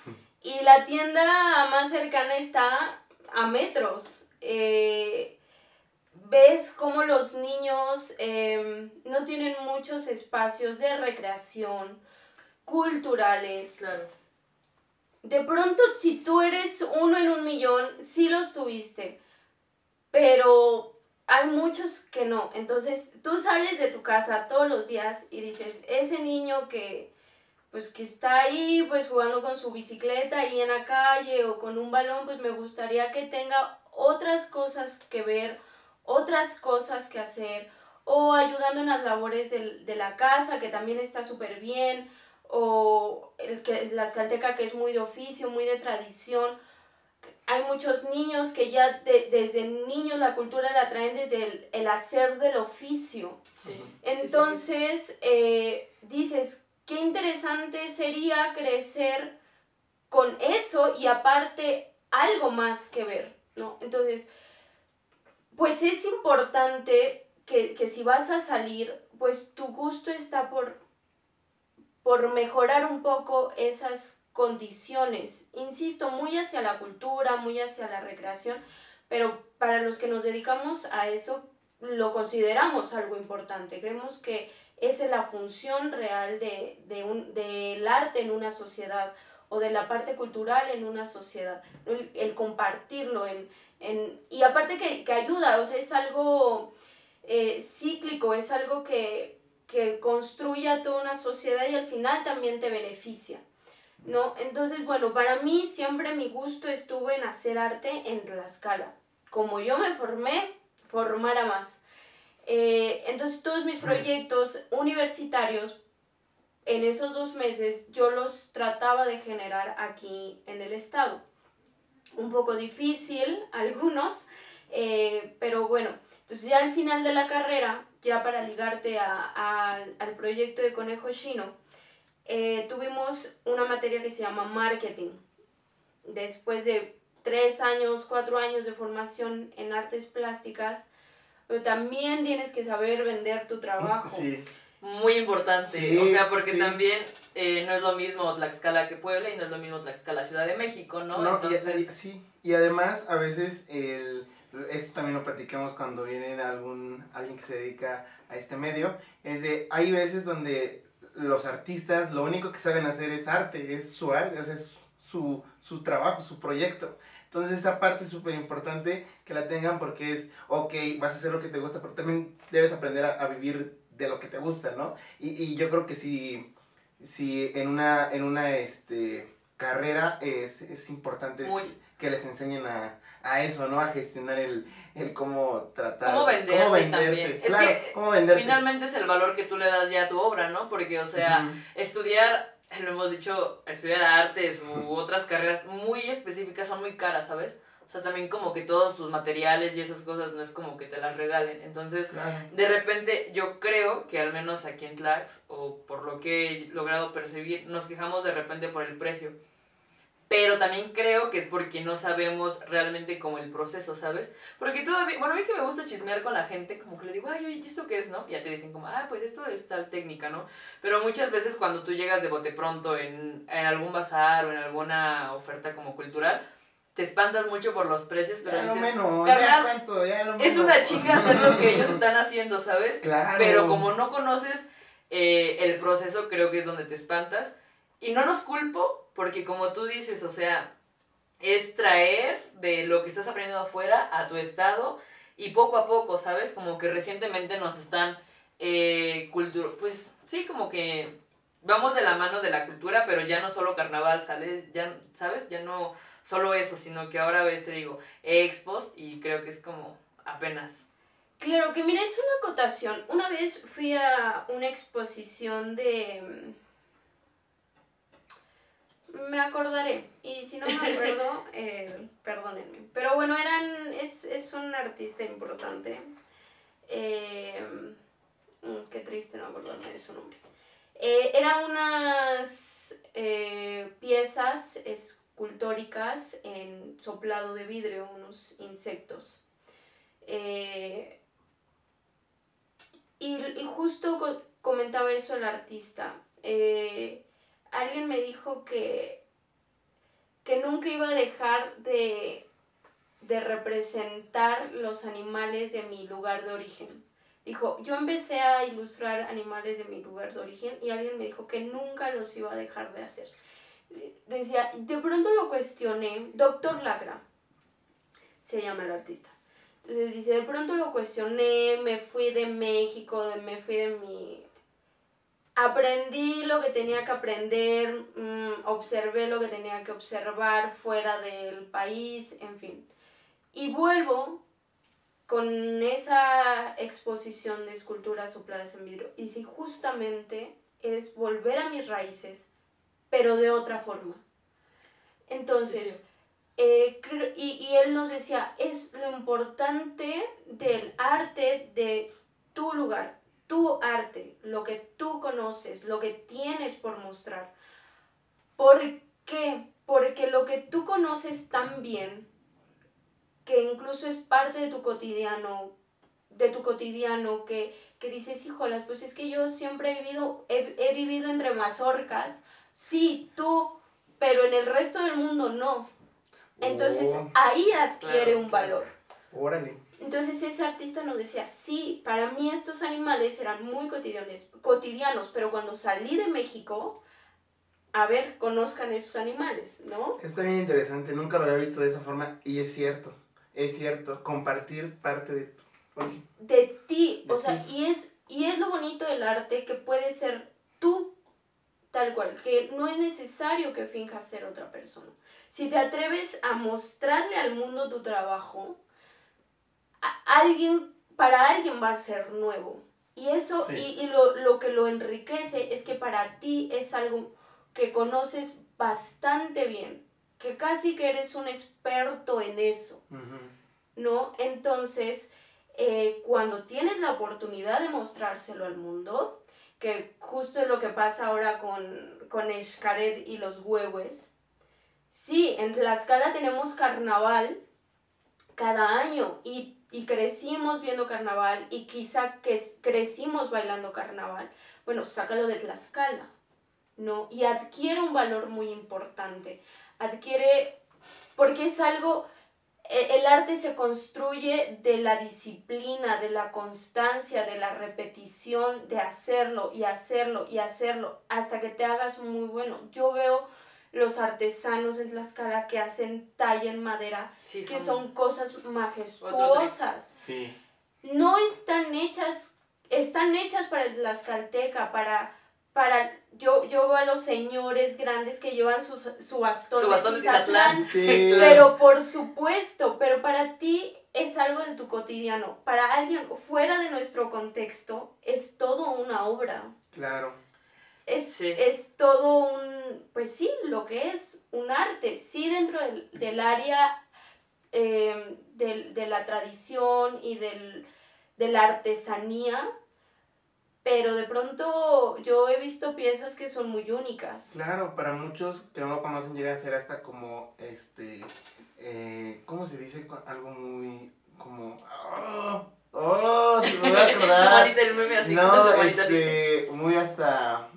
y la tienda más cercana está a metros. Eh, ves cómo los niños em, no tienen muchos espacios de recreación, culturales. Claro de pronto si tú eres uno en un millón, sí los tuviste, pero hay muchos que no. Entonces tú sales de tu casa todos los días y dices, ese niño que pues que está ahí pues jugando con su bicicleta ahí en la calle o con un balón, pues me gustaría que tenga otras cosas que ver, otras cosas que hacer o ayudando en las labores de, de la casa, que también está súper bien, o el que, la escalteca que es muy de oficio, muy de tradición. Hay muchos niños que ya desde niños la cultura la traen desde el, hacer del oficio. Entonces, eh, dices, qué interesante sería crecer con eso y aparte algo más que ver, ¿no? Entonces, pues es importante que, que si vas a salir, pues tu gusto está por por mejorar un poco esas condiciones. Insisto, muy hacia la cultura, muy hacia la recreación, pero para los que nos dedicamos a eso lo consideramos algo importante. Creemos que esa es la función real de, de un, del arte en una sociedad o de la parte cultural en una sociedad, el, compartirlo en, en, y aparte que, que, ayuda, o sea, es algo eh, cíclico, es algo que, que construya toda una sociedad y al final también te beneficia. ¿no? Entonces, bueno, para mí siempre mi gusto estuvo en hacer arte en Tlaxcala. Como yo me formé, formar a más. Eh, entonces, todos mis proyectos universitarios, en esos dos meses, yo los trataba de generar aquí en el estado. Un poco difícil, algunos, eh, pero bueno, entonces ya al final de la carrera ya para ligarte al proyecto de Conejo Chino, eh, tuvimos una materia que se llama marketing. Después de tres años, cuatro años de formación en artes plásticas, pero también tienes que saber vender tu trabajo. muy importante. o sea, porque también eh, no es lo mismo Tlaxcala que Puebla y no es lo mismo Tlaxcala Ciudad de México, ¿no? no Entonces... y, sí, y además a veces el, esto también lo platicamos cuando viene algún, alguien que se dedica a este medio, es de, hay veces donde los artistas lo único que saben hacer es arte, es su arte, o sea, es su, su trabajo, su proyecto. Entonces esa parte es súper importante que la tengan porque es, ok, vas a hacer lo que te gusta, pero también debes aprender a, a vivir de lo que te gusta, ¿no? Y, y yo creo que si, si en una, en una este, carrera es, es importante que les enseñen a, a, eso, ¿no? A gestionar el, el cómo tratar. Cómo venderte, cómo venderte también. es que cómo venderte. finalmente es el valor que tú le das ya a tu obra, ¿no? Porque, o sea, estudiar lo hemos dicho, estudiar artes u otras carreras muy específicas son muy caras, ¿sabes? O sea, también como que todos tus materiales y esas cosas no es como que te las regalen. Entonces, de repente yo creo que al menos aquí en Tlax, o por lo que he logrado percibir, nos quejamos de repente por el precio. Pero también creo que es porque no sabemos realmente como el proceso, ¿sabes? Porque todavía, bueno, a mí que me gusta chismear con la gente, como que le digo, ay, oye, ¿esto qué es, no? Y ya te dicen como, ah, pues esto es tal técnica, ¿no? Pero muchas veces cuando tú llegas de bote pronto en, en algún bazar o en alguna oferta como cultural, te espantas mucho por los precios, pero ya dices, lo ya ya lo es una chica hacer lo que ellos están haciendo, ¿sabes? Claro. Pero como no conoces eh, el proceso, creo que es donde te espantas. Y no nos culpo, porque como tú dices, o sea, es traer de lo que estás aprendiendo afuera a tu estado y poco a poco, ¿sabes? Como que recientemente nos están eh, cultura, pues sí, como que vamos de la mano de la cultura, pero ya no solo carnaval, ¿sale? Ya, ¿sabes? Ya no solo eso, sino que ahora ves, te digo, expos y creo que es como apenas. Claro, que mira, es una acotación. Una vez fui a una exposición de me acordaré. Y si no me acuerdo, eh, perdónenme. Pero bueno, eran, es, es un artista importante. Eh, mm, qué triste no acordarme de su nombre. Eh, eran unas eh, piezas escultóricas en soplado de vidrio, unos insectos. Y, y, justo comentaba eso el artista alguien me dijo que, que nunca iba a dejar de, de representar los animales de mi lugar de origen. Dijo, yo empecé a ilustrar animales de mi lugar de origen y alguien me dijo que nunca los iba a dejar de hacer. Decía, de pronto lo cuestioné, Doctor Lagra, se llama el artista. Entonces dice, de pronto lo cuestioné, me fui de México, me fui de mi aprendí lo que tenía que aprender, mm, observé lo que tenía que observar fuera del país, en fin. Y vuelvo con esa exposición de esculturas sopladas en vidrio. Y si justamente es volver a mis raíces, pero de otra forma. Entonces, eh, y, y él nos decía, es lo importante del arte de tu lugar, tu arte, lo que tú conoces, lo que tienes por mostrar. ¿Por qué? Porque lo que tú conoces tan bien, que incluso es parte de tu cotidiano, de tu cotidiano, que, que dices, híjolas, pues es que yo siempre he vivido, he, vivido entre mazorcas, sí, tú, pero en el resto del mundo no. Entonces oh. ahí adquiere un valor. Órale. Entonces ese artista nos decía, sí, para mí estos animales eran muy cotidianos, cotidianos, pero cuando salí de México, a ver, conozcan esos animales, ¿no? Está bien interesante, nunca lo había visto de esa forma y es cierto, es cierto, compartir parte de tu De ti, o sea, y es, y es lo bonito del arte que puede ser tú tal cual, que no es necesario que finjas ser otra persona. Si te atreves a mostrarle al mundo tu trabajo, alguien, para alguien va a ser nuevo. Y eso, y, lo, lo, que lo enriquece es que para ti es algo que conoces bastante bien, que casi que eres un experto en eso, ¿no? Entonces, eh, cuando tienes la oportunidad de mostrárselo al mundo, que justo es lo que pasa ahora con, con Escaret y los huevos, sí, en Tlaxcala tenemos carnaval, cada año y, y crecimos viendo carnaval y quizá que crecimos bailando carnaval, bueno, sácalo de Tlaxcala, ¿no? Y adquiere un valor muy importante, adquiere, porque es algo, e, el arte se construye de la disciplina, de la constancia, de la repetición, de hacerlo y hacerlo y hacerlo hasta que te hagas muy bueno. Yo veo los artesanos en Tlaxcala que hacen talla en madera, que son, cosas majestuosas. No están hechas, están hechas para el Tlaxcalteca, para, para, yo, yo veo a los señores grandes que llevan sus, su bastón, su bastón de pero por supuesto, pero para ti es algo en tu cotidiano, para alguien fuera de nuestro contexto es todo una obra. Claro. Es, es todo un, pues sí, lo que es un arte, sí dentro del, del área eh, del, de la tradición y del, de la artesanía, pero de pronto yo he visto piezas que son muy únicas. Claro, para muchos que no lo conocen llega a ser hasta como, este, eh, ¿cómo se dice? Algo muy, como, ¡oh! ¡Oh! Se me va a acordar. el meme así, no, este, muy hasta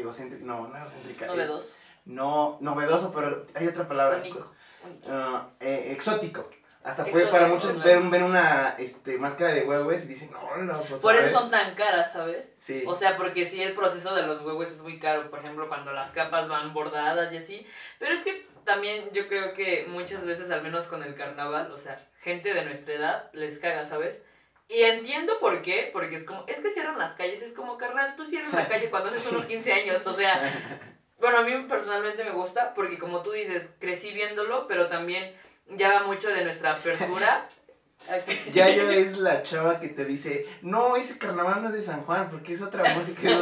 egocéntrico, no, no egocéntrica. Eh, novedoso. no, novedoso, pero hay otra palabra. Ah, eh, exótico. Hasta puede para muchos ver, una este, máscara de huevos y dicen, no, no, pues. Por eso son tan caras, ¿sabes? Sí. O sea, porque sí, el proceso de los huevos es muy caro. Por ejemplo, cuando las capas van bordadas y así. Pero es que también yo creo que muchas veces, al menos con el carnaval, o sea, gente de nuestra edad les caga, ¿sabes? Y entiendo por qué, porque es como, es que cierran las calles, es como, carnal, tú cierras la calle cuando haces unos 15 años, o sea, bueno, a mí personalmente me gusta, porque como tú dices, crecí viéndolo, pero también ya va mucho de nuestra apertura. Ya yo es la chava que te dice, no, ese carnaval no es de San Juan, porque es otra música. yo,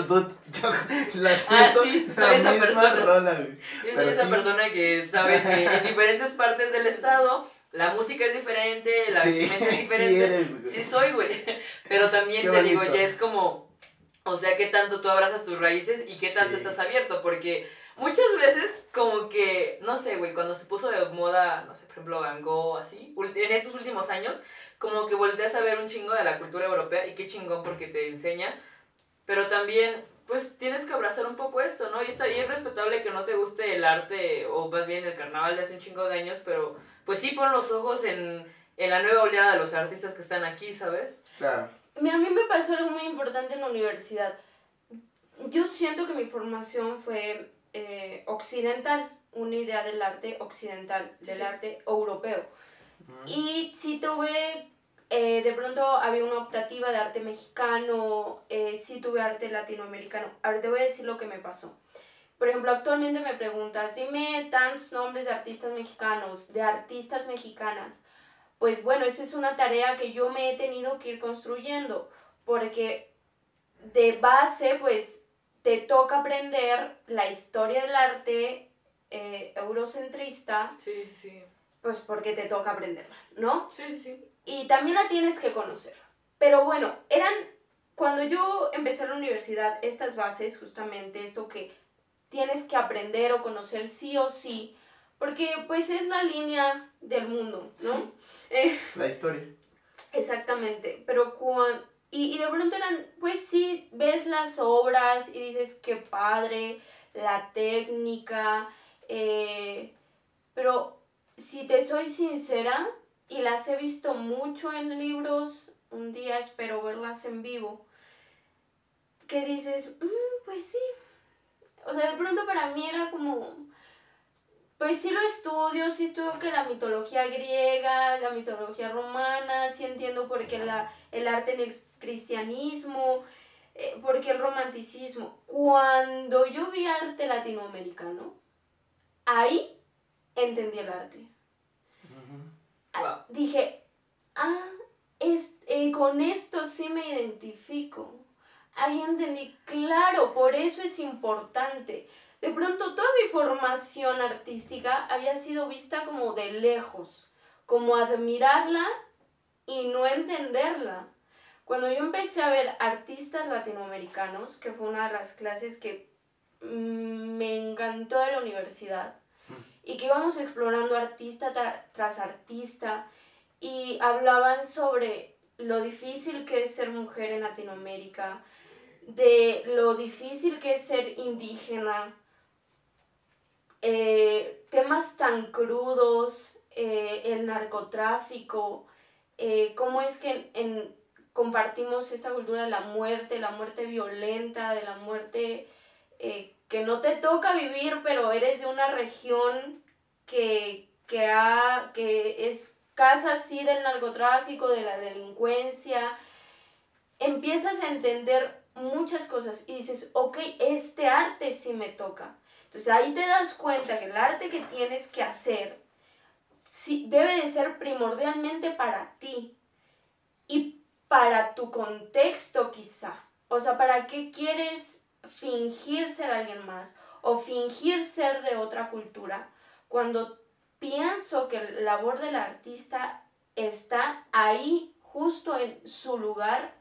la ah, siento, ah, sí, soy esa persona. yo soy esa persona que sabe que en diferentes partes del estado la música es diferente, la vestimenta es diferente. Sí, soy, güey. Pero también te digo, ya es como, o sea, qué tanto tú abrazas tus raíces y qué tanto estás abierto, porque muchas veces como que, no sé, güey, cuando se puso de moda, no sé, por ejemplo, Van Gogh, así, en estos últimos años, como que volteas a ver un chingo de la cultura europea y qué chingón porque te enseña, pero también pues tienes que abrazar un poco esto, ¿no? Y está bien respetable que no te guste el arte o más bien el carnaval de hace un chingo de años, pero pues sí pon los ojos en, la nueva oleada de los artistas que están aquí, ¿sabes? Claro. A mí me pasó algo muy importante en la universidad. Yo siento que mi formación fue eh, occidental, una idea del arte occidental, del arte europeo. Y sí tuve, eh, de pronto había una optativa de arte mexicano, eh, sí tuve arte latinoamericano. Ahora te voy a decir lo que me pasó. Por ejemplo, actualmente me preguntas, dime tantos nombres de artistas mexicanos, de artistas mexicanas. Pues bueno, esa es una tarea que yo me he tenido que ir construyendo, porque de base, pues, te toca aprender la historia del arte eh, eurocentrista. Sí, sí. Pues porque te toca aprenderla, ¿no? Sí, sí. Y también la tienes que conocer. Pero bueno, eran, cuando yo empecé la universidad, estas bases, justamente esto que tienes que aprender o conocer sí o sí, porque pues es la línea del mundo, ¿no? Eh, la historia. Exactamente, pero cuando... Y, y de pronto eran, pues sí, ves las obras y dices, qué padre, la técnica, eh, pero si te soy sincera, y las he visto mucho en libros, un día espero verlas en vivo, que dices, mm, pues sí, o sea, de pronto para mí era como, pues sí lo estudio, sí estudio que la mitología griega, la mitología romana, sí entiendo por qué la, el arte en el cristianismo, eh, por qué el romanticismo. Cuando yo vi arte latinoamericano, ahí entendí el arte. Dije, ah, es, eh, con esto sí me identifico ahí entendí, claro, por eso es importante. De pronto toda mi formación artística había sido vista como de lejos, como admirarla y no entenderla. Cuando yo empecé a ver artistas latinoamericanos, que fue una de las clases que mm, me encantó de la universidad, y que íbamos explorando artista tras artista, y hablaban sobre lo difícil que es ser mujer en Latinoamérica, de lo difícil que es ser indígena, eh, temas tan crudos, eh, el narcotráfico, eh, cómo es que compartimos esta cultura de la muerte, la muerte violenta, de la muerte que no te toca vivir, pero eres de una región que, que, ha, que es casa así del narcotráfico, de la delincuencia, empiezas a entender muchas cosas y dices, ok, este arte sí me toca. Entonces ahí te das cuenta que el arte que tienes que hacer sí, debe de ser primordialmente para ti y para tu contexto quizá. O sea, ¿para qué quieres fingir ser alguien más o fingir ser de otra cultura cuando pienso que la labor del artista está ahí justo en su lugar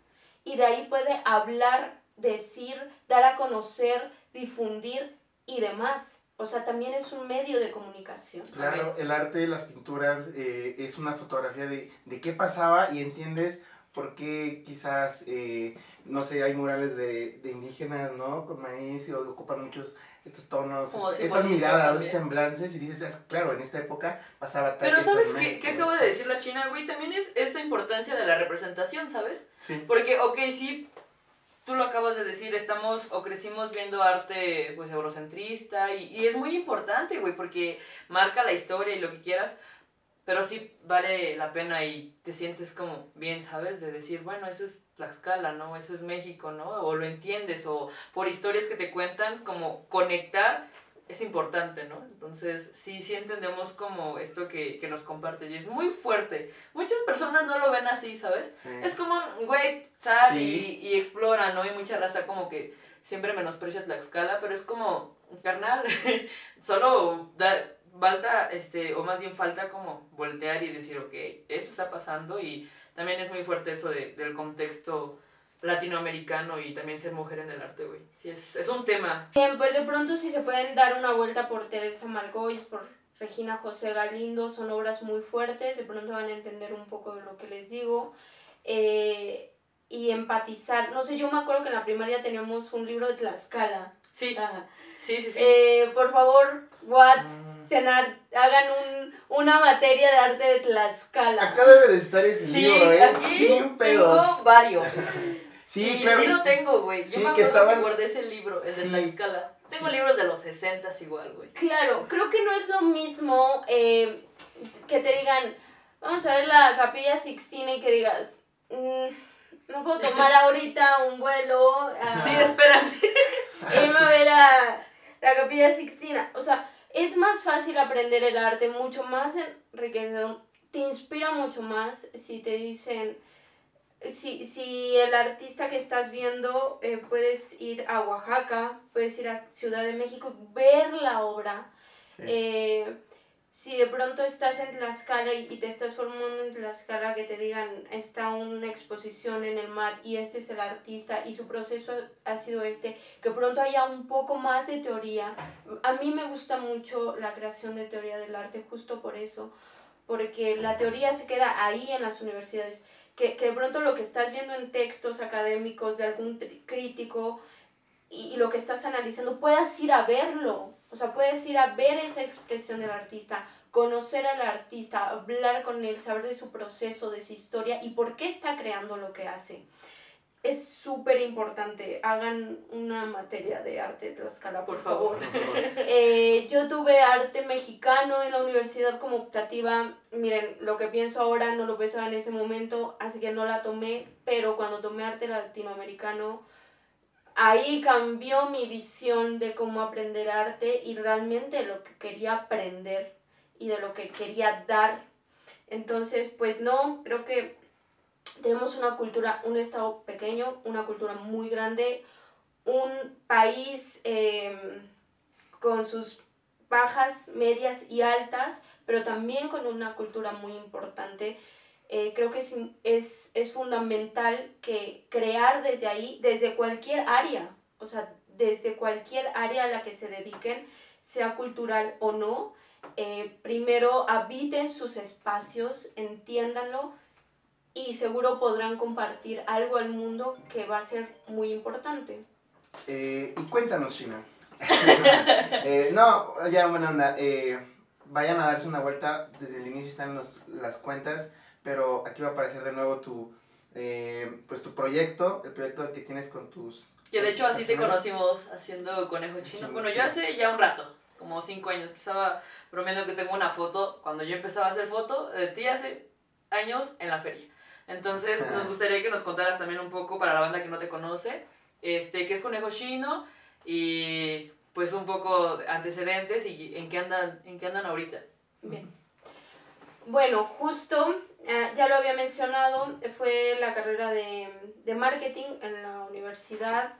y de ahí puede hablar, decir, dar a conocer, difundir y demás. O sea, también es un medio de comunicación. Claro, el arte, las pinturas, eh, es una fotografía de, de qué pasaba y entiendes por qué quizás, eh, no sé, hay murales de, de, indígenas, ¿no? Con maíz y ocupan muchos estos tonos, estas miradas, estos semblances y dices, claro, en esta época pasaba tal Pero ¿sabes qué, qué acaba de decir la China, güey? También es esta importancia de la representación, ¿sabes? Sí. Porque, ok, sí, tú lo acabas de decir, estamos o crecimos viendo arte pues eurocentrista y, y es muy importante, güey, porque marca la historia y lo que quieras, pero sí vale la pena y te sientes como bien, ¿sabes? De decir, bueno, eso es Tlaxcala, ¿no? Eso es México, ¿no? O lo entiendes, o por historias que te cuentan, como conectar es importante, ¿no? Entonces, sí, sí entendemos como esto que, que nos comparte y es muy fuerte. Muchas personas no lo ven así, ¿sabes? Es como, güey, sal y, y, explora, ¿no? Y mucha raza como que siempre menosprecia Tlaxcala, pero es como, carnal, solo da, falta, este, o más bien falta como voltear y decir, ok, esto está pasando y también es muy fuerte eso de, del contexto latinoamericano y también ser mujer en el arte, güey. Sí, es, es un tema. Bien, pues de pronto si se pueden dar una vuelta por Teresa Margois, por Regina José Galindo, son obras muy fuertes, de pronto van a entender un poco de lo que les digo. Eh, y empatizar, no sé, yo me acuerdo que en la primaria teníamos un libro de Tlaxcala. Sí, sí, sí. sí. Eh, por favor, what? Mm cenar, hagan un, una materia de arte de Tlaxcala. Acá debe de estar ese libro, ¿eh? Aquí sí, un pedo. Tengo varios. sí, claro. Sí lo tengo, güey. Yo sí, me acuerdo que, estaban... que guardé ese libro, el de Tlaxcala. Tengo libros de los 60 igual, güey. Claro, creo que no es lo mismo eh, que te digan, vamos a ver la capilla Sixtina y que digas, mm, no puedo tomar ahorita un vuelo. sí, espérame. Irme a ver a la capilla Sixtina. O sea, es más fácil aprender el arte, mucho más enriquecedor, te inspira mucho más si te dicen, si, si el artista que estás viendo, eh, puedes ir a Oaxaca, puedes ir a Ciudad de México, ver la obra. Eh, si de pronto estás en Tlaxcala y, te estás formando en Tlaxcala, que te digan, está una exposición en el MAT y este es el artista y su proceso ha sido este, que pronto haya un poco más de teoría. A mí me gusta mucho la creación de teoría del arte justo por eso, porque la teoría se queda ahí en las universidades, que, que de pronto lo que estás viendo en textos académicos de algún crítico y, y lo que estás analizando, puedas ir a verlo o sea, puedes ir a ver esa expresión del artista, conocer al artista, hablar con él, saber de su proceso, de su historia y por qué está creando lo que hace. Es súper importante. Hagan una materia de arte de Tlaxcala, por, favor. Eh, yo tuve arte mexicano en la universidad como optativa. Miren, lo que pienso ahora no lo pensaba en ese momento, así que no la tomé, pero cuando tomé arte latinoamericano ahí cambió mi visión de cómo aprender arte y realmente lo que quería aprender y de lo que quería dar. Entonces, pues no, creo que tenemos una cultura, un estado pequeño, una cultura muy grande, un país em, con sus bajas, medias y altas, pero también con una cultura muy importante eh, creo que es, es, es, fundamental que crear desde ahí, desde cualquier área, o sea, desde cualquier área a la que se dediquen, sea cultural o no, eh, primero habiten sus espacios, entiéndanlo y seguro podrán compartir algo al mundo que va a ser muy importante. Eh, y cuéntanos, China. No, ya buena onda. vayan a darse una vuelta. Desde el inicio están las cuentas. Pero aquí va a aparecer de nuevo tu, pues tu proyecto. El proyecto que tienes con tus que de hecho así te conocimos haciendo conejo chino. Bueno, yo hace ya un rato, como cinco años, que estaba bromeando que tengo una foto, cuando yo empezaba a hacer foto, de ti hace años en la feria. Entonces, nos gustaría que nos contaras también un poco para la banda que no te conoce, este, qué es conejo chino y pues un poco antecedentes y en qué andan, en qué andan ahorita. Bien. Bueno, justo, eh, ya lo había mencionado, fue la carrera de, de marketing en la universidad.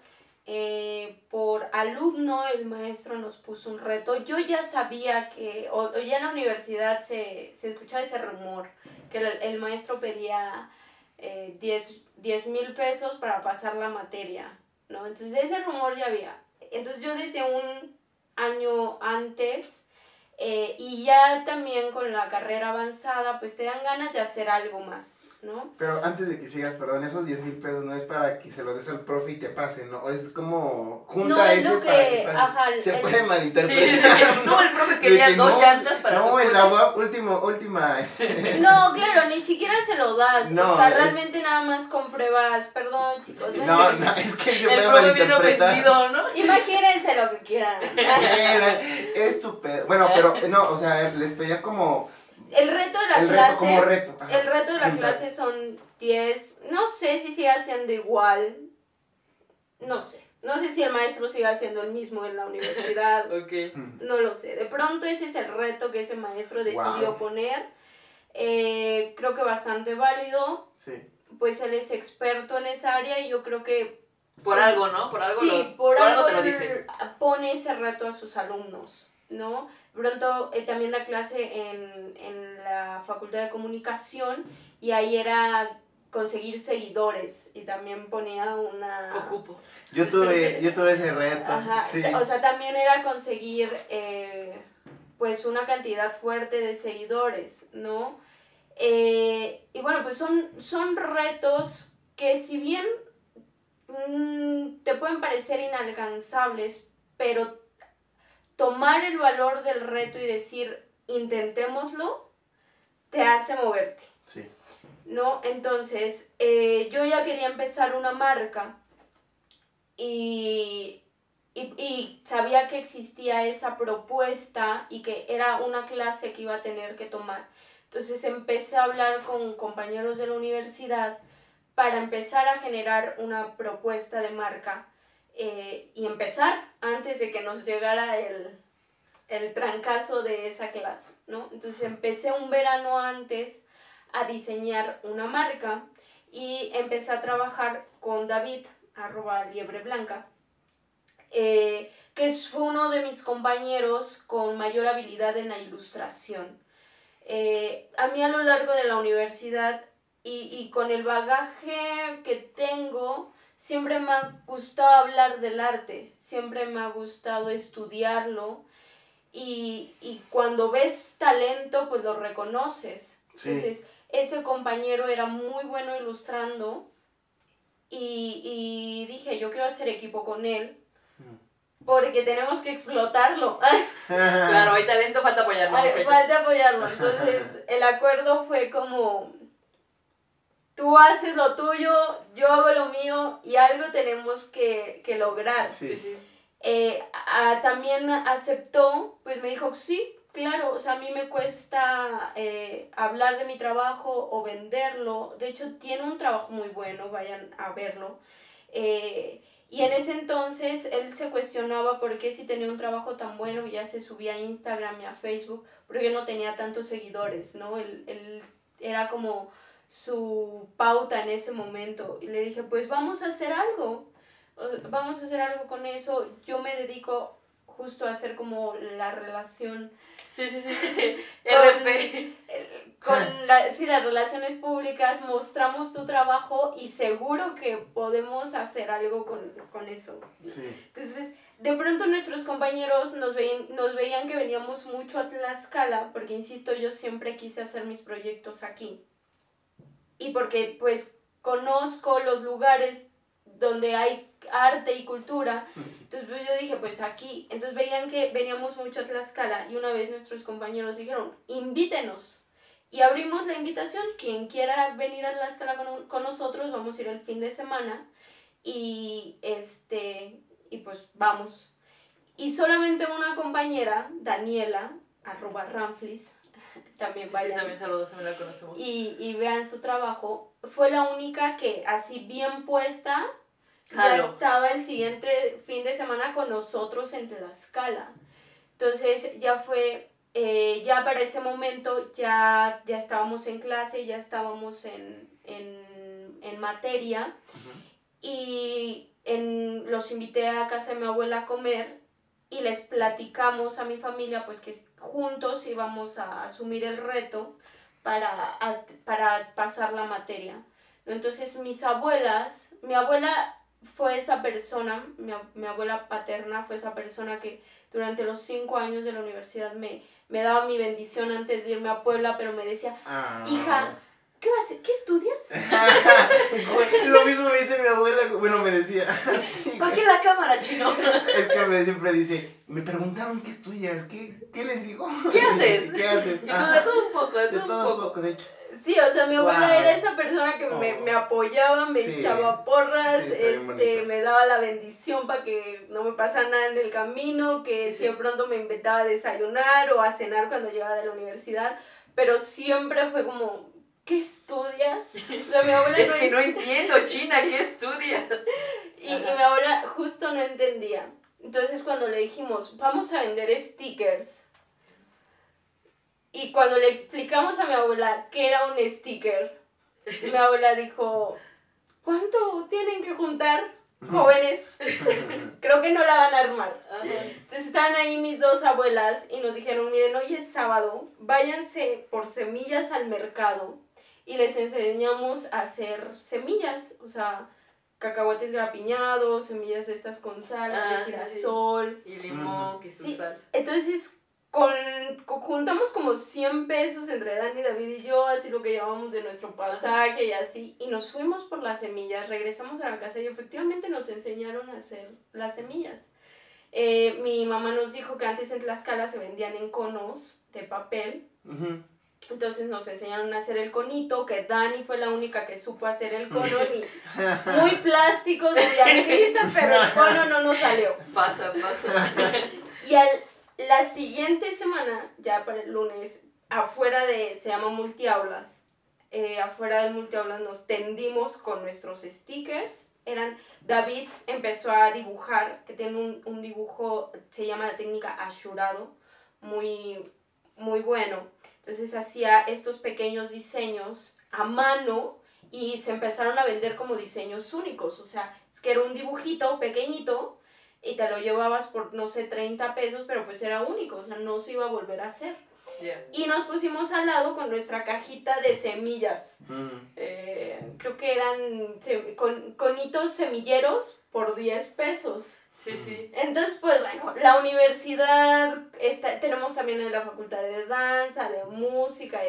Eh, por alumno el maestro nos puso un reto. Yo ya sabía que, o, ya en la universidad se, se, escuchaba ese rumor, que el, el maestro pedía eh, 10 mil pesos para pasar la materia, ¿no? Entonces ese rumor ya había. Entonces yo desde un año antes eh, y ya también con la carrera avanzada, pues te dan ganas de hacer algo más. ¿No? Pero antes de que sigas, perdón, esos 10 mil pesos no es para que se los des al profe y te pase, ¿no? Es como junta no, ese que, para que ajá, Se puede malinterpretar. ¿no? el profe quería dos llantas para no, su en la último, última... Este. No, claro, ni siquiera se lo das. No, o sea, realmente nada más compruebas, perdón, chicos. No, no, es que se puede malinterpretar. ¿no? Imagínense lo que quieran. es tu Bueno, pero no, o sea, les pedía como el reto de la clase. El reto de la clase son 10. No sé si sigue siendo igual. No sé. No sé si el maestro sigue siendo el mismo en la universidad. No lo sé. De pronto ese es el reto que ese maestro decidió poner. Eh, creo que bastante válido. Sí. Pues él es experto en esa área y yo creo que... Por algo, ¿no? Por algo, sí, por, algo, te lo dice. pone ese reto a sus alumnos, ¿no? Pronto eh, también la clase en, en la Facultad de Comunicación y ahí era conseguir seguidores y también ponía una... Ocupo. Yo tuve, yo tuve ese reto. Sí. O sea, también era conseguir eh, pues una cantidad fuerte de seguidores, ¿no? Eh, y bueno, pues son, son retos que si bien mm, te pueden parecer inalcanzables, pero tomar el valor del reto y decir, intentémoslo, te hace moverte. Sí. ¿No? Entonces, eh, yo ya quería empezar una marca y, y, sabía que existía esa propuesta y que era una clase que iba a tener que tomar. Entonces empecé a hablar con compañeros de la universidad para empezar a generar una propuesta de marca eh, y empezar antes de que nos llegara el, el trancazo de esa clase, ¿no? Entonces empecé un verano antes a diseñar una marca y empecé a trabajar con David, arroba liebre blanca, eh, que fue uno de mis compañeros con mayor habilidad en la ilustración. Eh, a mí a lo largo de la universidad y, y con el bagaje que tengo, siempre me ha gustado hablar del arte, siempre me ha gustado estudiarlo y, y cuando ves talento, pues lo reconoces. Entonces, ese compañero era muy bueno ilustrando y, y, dije, yo quiero hacer equipo con él mm. porque tenemos que explotarlo. claro, hay talento, falta apoyarlo. falta apoyarlo. Entonces, el acuerdo fue como, tú haces lo tuyo, yo hago lo mío y algo tenemos que, que lograr. Sí. sí. Eh, también aceptó, pues me dijo, sí, claro, o sea, a mí me cuesta eh, hablar de mi trabajo o venderlo. De hecho, tiene un trabajo muy bueno, vayan a verlo. Eh, y en ese entonces él se cuestionaba por qué si tenía un trabajo tan bueno, ya se subía a Instagram y a Facebook, porque no tenía tantos seguidores, ¿no? Él, él era como su pauta en ese momento. Y le dije, pues vamos a hacer algo, vamos a hacer algo con eso. Yo me dedico justo a hacer como la relación. Sí, sí, sí. Con, con la, sí, las relaciones públicas, mostramos tu trabajo y seguro que podemos hacer algo con, con eso. Sí. Entonces, de pronto nuestros compañeros nos, veían, nos veían que veníamos mucho a Tlaxcala, porque insisto, yo siempre quise hacer mis proyectos aquí. Y porque pues conozco los lugares donde hay arte y cultura. Entonces pues, yo dije, pues aquí. Entonces veían que veníamos mucho a Tlaxcala y una vez nuestros compañeros dijeron, invítenos. Y abrimos la invitación, quien quiera venir a Tlaxcala con, con nosotros, vamos a ir el fin de semana. Y este, y pues vamos. Y solamente una compañera, Daniela, arroba Ramflis, también vaya. también saludos, también la conocemos. Y, y vean su trabajo, fue la única que así bien puesta, ya estaba el siguiente fin de semana con nosotros en Tlaxcala. Entonces ya fue, eh, ya para ese momento ya, ya estábamos en clase, ya estábamos en, en, en materia. Y en, los invité a casa de mi abuela a comer y les platicamos a mi familia pues que juntos íbamos a asumir el reto para, para pasar la materia. Entonces mis abuelas, mi abuela fue esa persona, mi, mi, abuela paterna fue esa persona que durante los cinco años de la universidad me, me daba mi bendición antes de irme a Puebla, pero me decía, ah. hija, ¿Qué vas a hacer? ¿Qué estudias? Lo mismo me dice mi abuela, bueno, me decía. ¿Para qué la cámara, chino? es que me siempre dice, me preguntaron qué estudias, ¿qué, qué les digo? ¿Qué haces? ¿Qué haces? Y tú de todo un poco, de, todo, un poco. de hecho. Sí, o sea, mi abuela era esa persona que me, me, oh. apoyaba, me echaba porras, este, me daba la bendición para que no me pasara nada en el camino, que si de pronto me invitaba a desayunar o a cenar cuando llegaba de la universidad, pero siempre fue como, ¿qué estudias? O sea, mi abuela es que no entiendo, China, ¿qué estudias? Y, y, mi abuela justo no entendía. Entonces cuando le dijimos, vamos a vender stickers, y cuando le explicamos a mi abuela qué era un sticker, mi abuela dijo, ¿cuánto tienen que juntar? jóvenes, creo que no la van a armar. Entonces estaban ahí mis dos abuelas y nos dijeron, miren, hoy es sábado, váyanse por semillas al mercado y les enseñamos a hacer semillas, o sea, cacahuates grapiñados, semillas estas con sal, de ah, girasol. Y limón, que su salsa. Entonces, con, juntamos como 100 pesos entre Dani, David y yo, así lo que llevábamos de nuestro pasaje y así, y nos fuimos por las semillas, regresamos a la casa y efectivamente nos enseñaron a hacer las semillas. Eh, mi mamá nos dijo que antes en Tlaxcala se vendían en conos de papel. Entonces nos enseñaron a hacer el conito, que Dani fue la única que supo hacer el cono, y muy plásticos, muy artistas, pero el cono no nos salió. Pasa, pasa. Y al, la siguiente semana, ya para el lunes, afuera de, se llama multiaulas, eh, afuera del multiaulas nos tendimos con nuestros stickers. Eran, David empezó a dibujar, que tiene un, un dibujo, se llama la técnica ashurado, muy, muy bueno entonces hacía estos pequeños diseños a mano y se empezaron a vender como diseños únicos. O sea, es que era un dibujito pequeñito y te lo llevabas por, no sé, 30 pesos, pero pues era único, o sea, no se iba a volver a hacer. Y nos pusimos al lado con nuestra cajita de semillas. Mm. Eh, creo que eran con, conitos semilleros por 10 pesos. Sí, sí. Entonces, pues bueno, la universidad, está, tenemos también la facultad de danza, de música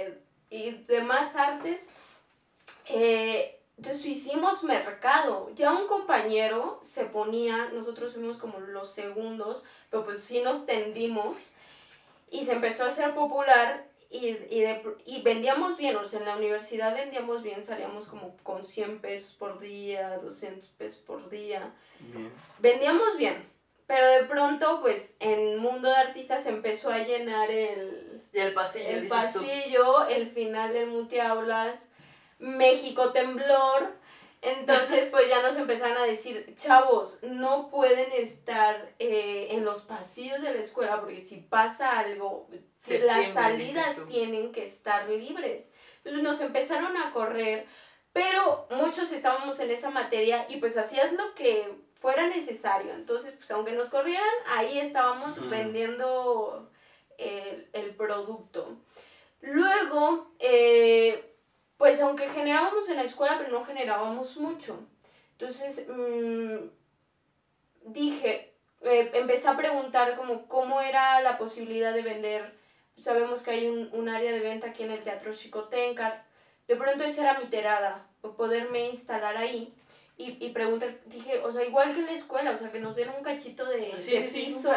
y, demás artes. Eh, entonces hicimos mercado. Ya un compañero se ponía, nosotros fuimos como los segundos, pero pues sí nos tendimos y se empezó a hacer popular y, y, y, vendíamos bien, o sea, en la universidad vendíamos bien, salíamos como con 100 pesos por día, 200 pesos por día. Vendíamos bien, pero de pronto, pues, en Mundo de Artistas se empezó a llenar el, el pasillo, el, pasillo el final del multiaulas, México temblor. Entonces, pues ya nos empezaron a decir, chavos, no pueden estar eh, en los pasillos de la escuela porque si pasa algo, las salidas tienen que estar libres. Entonces nos empezaron a correr, pero muchos estábamos en esa materia y pues hacías lo que fuera necesario. Entonces, pues aunque nos corrieran, ahí estábamos vendiendo el, el, producto. Luego, eh, pues aunque generábamos en la escuela, pero no generábamos mucho. Entonces, mm, dije, eh, empecé a preguntar como cómo era la posibilidad de vender. Sabemos que hay un, un área de venta aquí en el Teatro Chicotenca. De pronto esa era mi tirada, poderme instalar ahí. Y, y preguntar, dije, o sea, igual que en la escuela, o sea, que nos den un cachito de, Sí, de piso.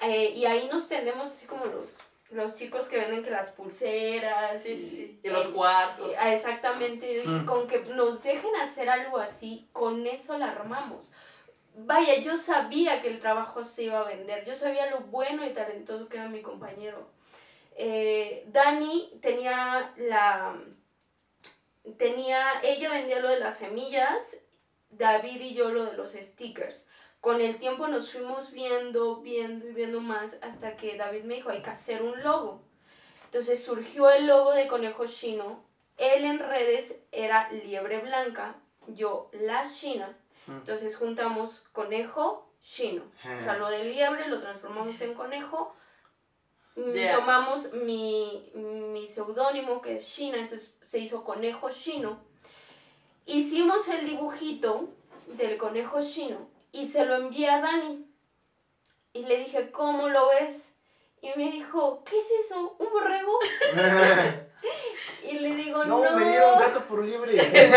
eh, y ahí nos tendemos así como los, los chicos que venden que las pulseras. Sí, sí, sí. Y eh, los cuarzos. eh, ah, exactamente, yo dije, Mm. con que nos dejen hacer algo así, con eso la armamos. Vaya, yo sabía que el trabajo se iba a vender, yo sabía lo bueno y talentoso que era mi compañero. Eh, Dani tenía la... Tenía, ella vendía lo de las semillas, David y yo lo de los stickers. Con el tiempo nos fuimos viendo, viendo y viendo más hasta que David me dijo, hay que hacer un logo. Entonces surgió el logo de Conejo Chino. Él en redes era Liebre Blanca, yo la China. Mm. Entonces juntamos Conejo Chino. O sea, lo de liebre lo transformamos en conejo. Mm, Yeah. Tomamos mi, mi seudónimo que es China, entonces se hizo Conejo Chino. Hicimos el dibujito del conejo chino y se lo envié a Dani. Y le dije, ¿cómo lo ves? Y me dijo, ¿qué es eso? ¿Un borrego? Y le digo, no. no, me dieron gato por libre.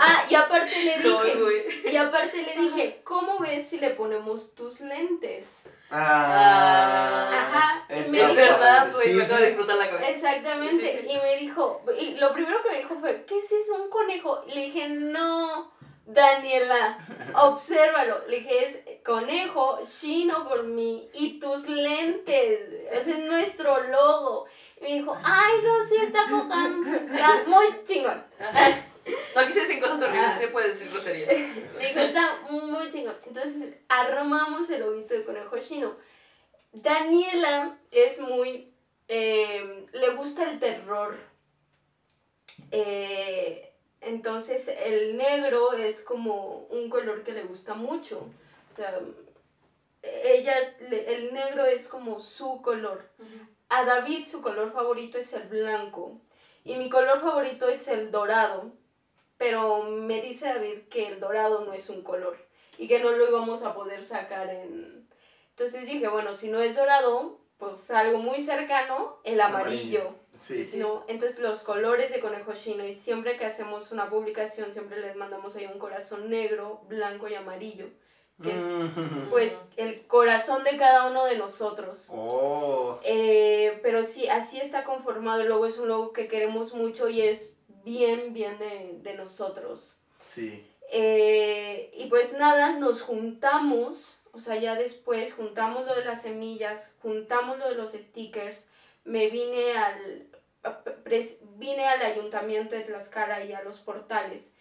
Ah, y aparte le dije, y aparte le dije, ¿cómo ves si le ponemos tus lentes? Ah, Ajá, es y me dijo- verdad, güey. Sí, me acabo sí. de explotar la cabeza. Exactamente. Sí, sí. Y me dijo, y lo primero que me dijo fue, ¿qué es eso? ¿Un conejo? Y le dije, no, Daniela, obsérvalo. Le dije, es conejo, chino por mí, y tus lentes. Ese es nuestro logo. Y me dijo, ay, no, sí, está enfocando. Está muy chingón. No quise decir cosas horribles, Ah. sí puedes decir groserías. Me dijo, está muy chingón. Entonces armamos el lobito de conejo chino. Daniela es muy. eh, le gusta el terror. Eh, entonces el negro es como un color que le gusta mucho. O sea, ella, le- el negro es como su color. A David su color favorito es el blanco y mi color favorito es el dorado, pero me dice David que el dorado no es un color y que no lo íbamos a poder sacar en... Entonces dije, bueno, si no es dorado, pues algo muy cercano, el amarillo. Sí, Sí. ¿no? Entonces los colores de conejo chino y siempre que hacemos una publicación siempre les mandamos ahí un corazón negro, blanco y amarillo, que es Mm. pues el corazón de cada uno de nosotros. Oh. Eh, pero sí, así está conformado el logo, es un logo que queremos mucho y es bien, bien de, de nosotros. Sí. Eh, y pues nada, nos juntamos, o sea, ya después juntamos lo de las semillas, juntamos lo de los stickers, me vine al, vine al ayuntamiento de Tlaxcala y a los portales.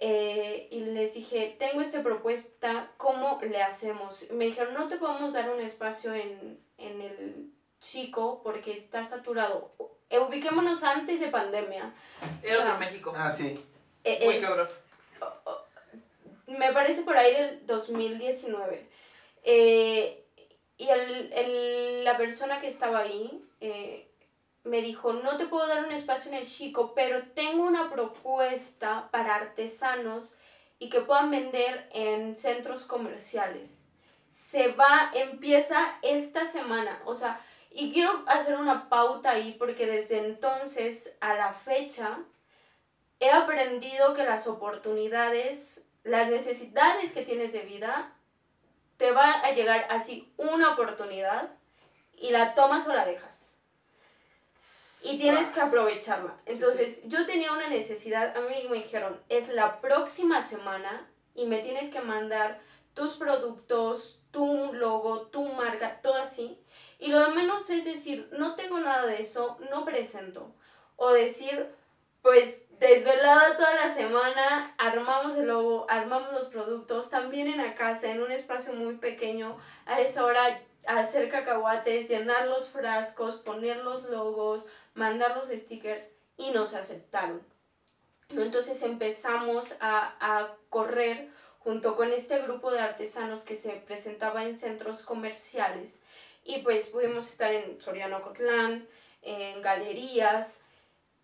eh, y les dije, tengo esta propuesta, ¿cómo le hacemos? Me dijeron, no te podemos dar un espacio en, en el chico porque está saturado. Eh, ubiquémonos antes de pandemia. Era Ah. de México. Ah, sí. Eh, Muy eh, cabrón. me parece por ahí del 2019. Eh, y el, el- la persona que estaba ahí eh, me dijo, no te puedo dar un espacio en el Chico, pero tengo una propuesta para artesanos y que puedan vender en centros comerciales. Se va, empieza esta semana, o sea, y quiero hacer una pauta ahí porque desde entonces a la fecha he aprendido que las oportunidades, las necesidades que tienes de vida, te va a llegar así una oportunidad y la tomas o la dejas. Y tienes que aprovecharla. Sí, Entonces, yo tenía una necesidad, a mí me dijeron, es la próxima semana y me tienes que mandar tus productos, tu logo, tu marca, todo así. Y lo de menos es decir, no tengo nada de eso, no presento. O decir, pues desvelada toda la semana, armamos el logo, armamos los productos, también en la casa, en un espacio muy pequeño, a esa hora hacer cacahuates, llenar los frascos, poner los logos, mandar los stickers y nos aceptaron. Entonces empezamos a, a correr junto con este grupo de artesanos que se presentaba en centros comerciales y pues pudimos estar en Soriano Cotlán, en galerías,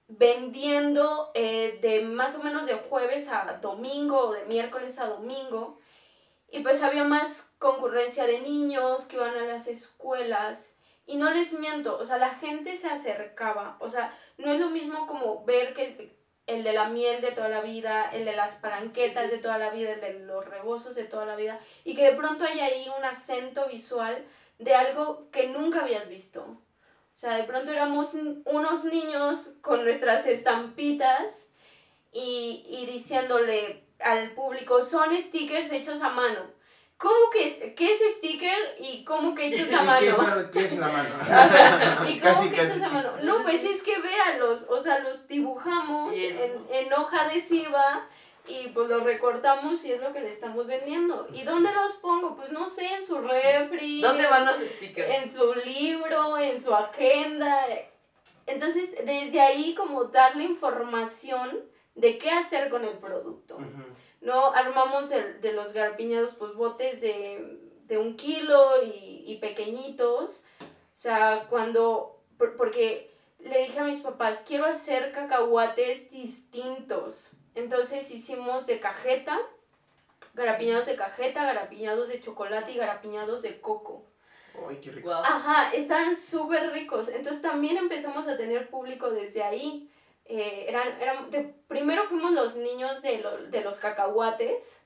vendiendo eh, de más o menos de jueves a domingo o de miércoles a domingo. Y pues había más concurrencia de niños que iban a las escuelas. Y no les miento, o sea, la gente se acercaba. O sea, no es lo mismo como ver que el de la miel de toda la vida, el de las palanquetas de toda la vida, el de los rebozos de toda la vida, y que de pronto hay ahí un acento visual de algo que nunca habías visto. O sea, de pronto éramos unos niños con nuestras estampitas y, y diciéndole al público, son stickers hechos a mano. ¿Cómo que es, qué es sticker y cómo que hechos a mano? ¿Qué es, la mano? ¿Y cómo que hechos a mano? No, pues es que véanlos, o sea, los dibujamos en, en, hoja adhesiva y pues los recortamos y es lo que le estamos vendiendo. ¿Y dónde los pongo? Pues no sé, en su refri. ¿Dónde van los stickers? En su libro, en su agenda. Entonces, desde ahí como darle información de qué hacer con el producto. ¿No? Armamos de, de, los garpiñados, pues botes de, de un kilo y, y, pequeñitos. O sea, cuando, porque le dije a mis papás, quiero hacer cacahuates distintos. Entonces hicimos de cajeta, garapiñados de cajeta, garapiñados de chocolate y garapiñados de coco. ¡Ay, qué rico! Ajá, estaban súper ricos. Entonces también empezamos a tener público desde ahí. Eh, eran, eran de, primero fuimos los niños de, de los cacahuates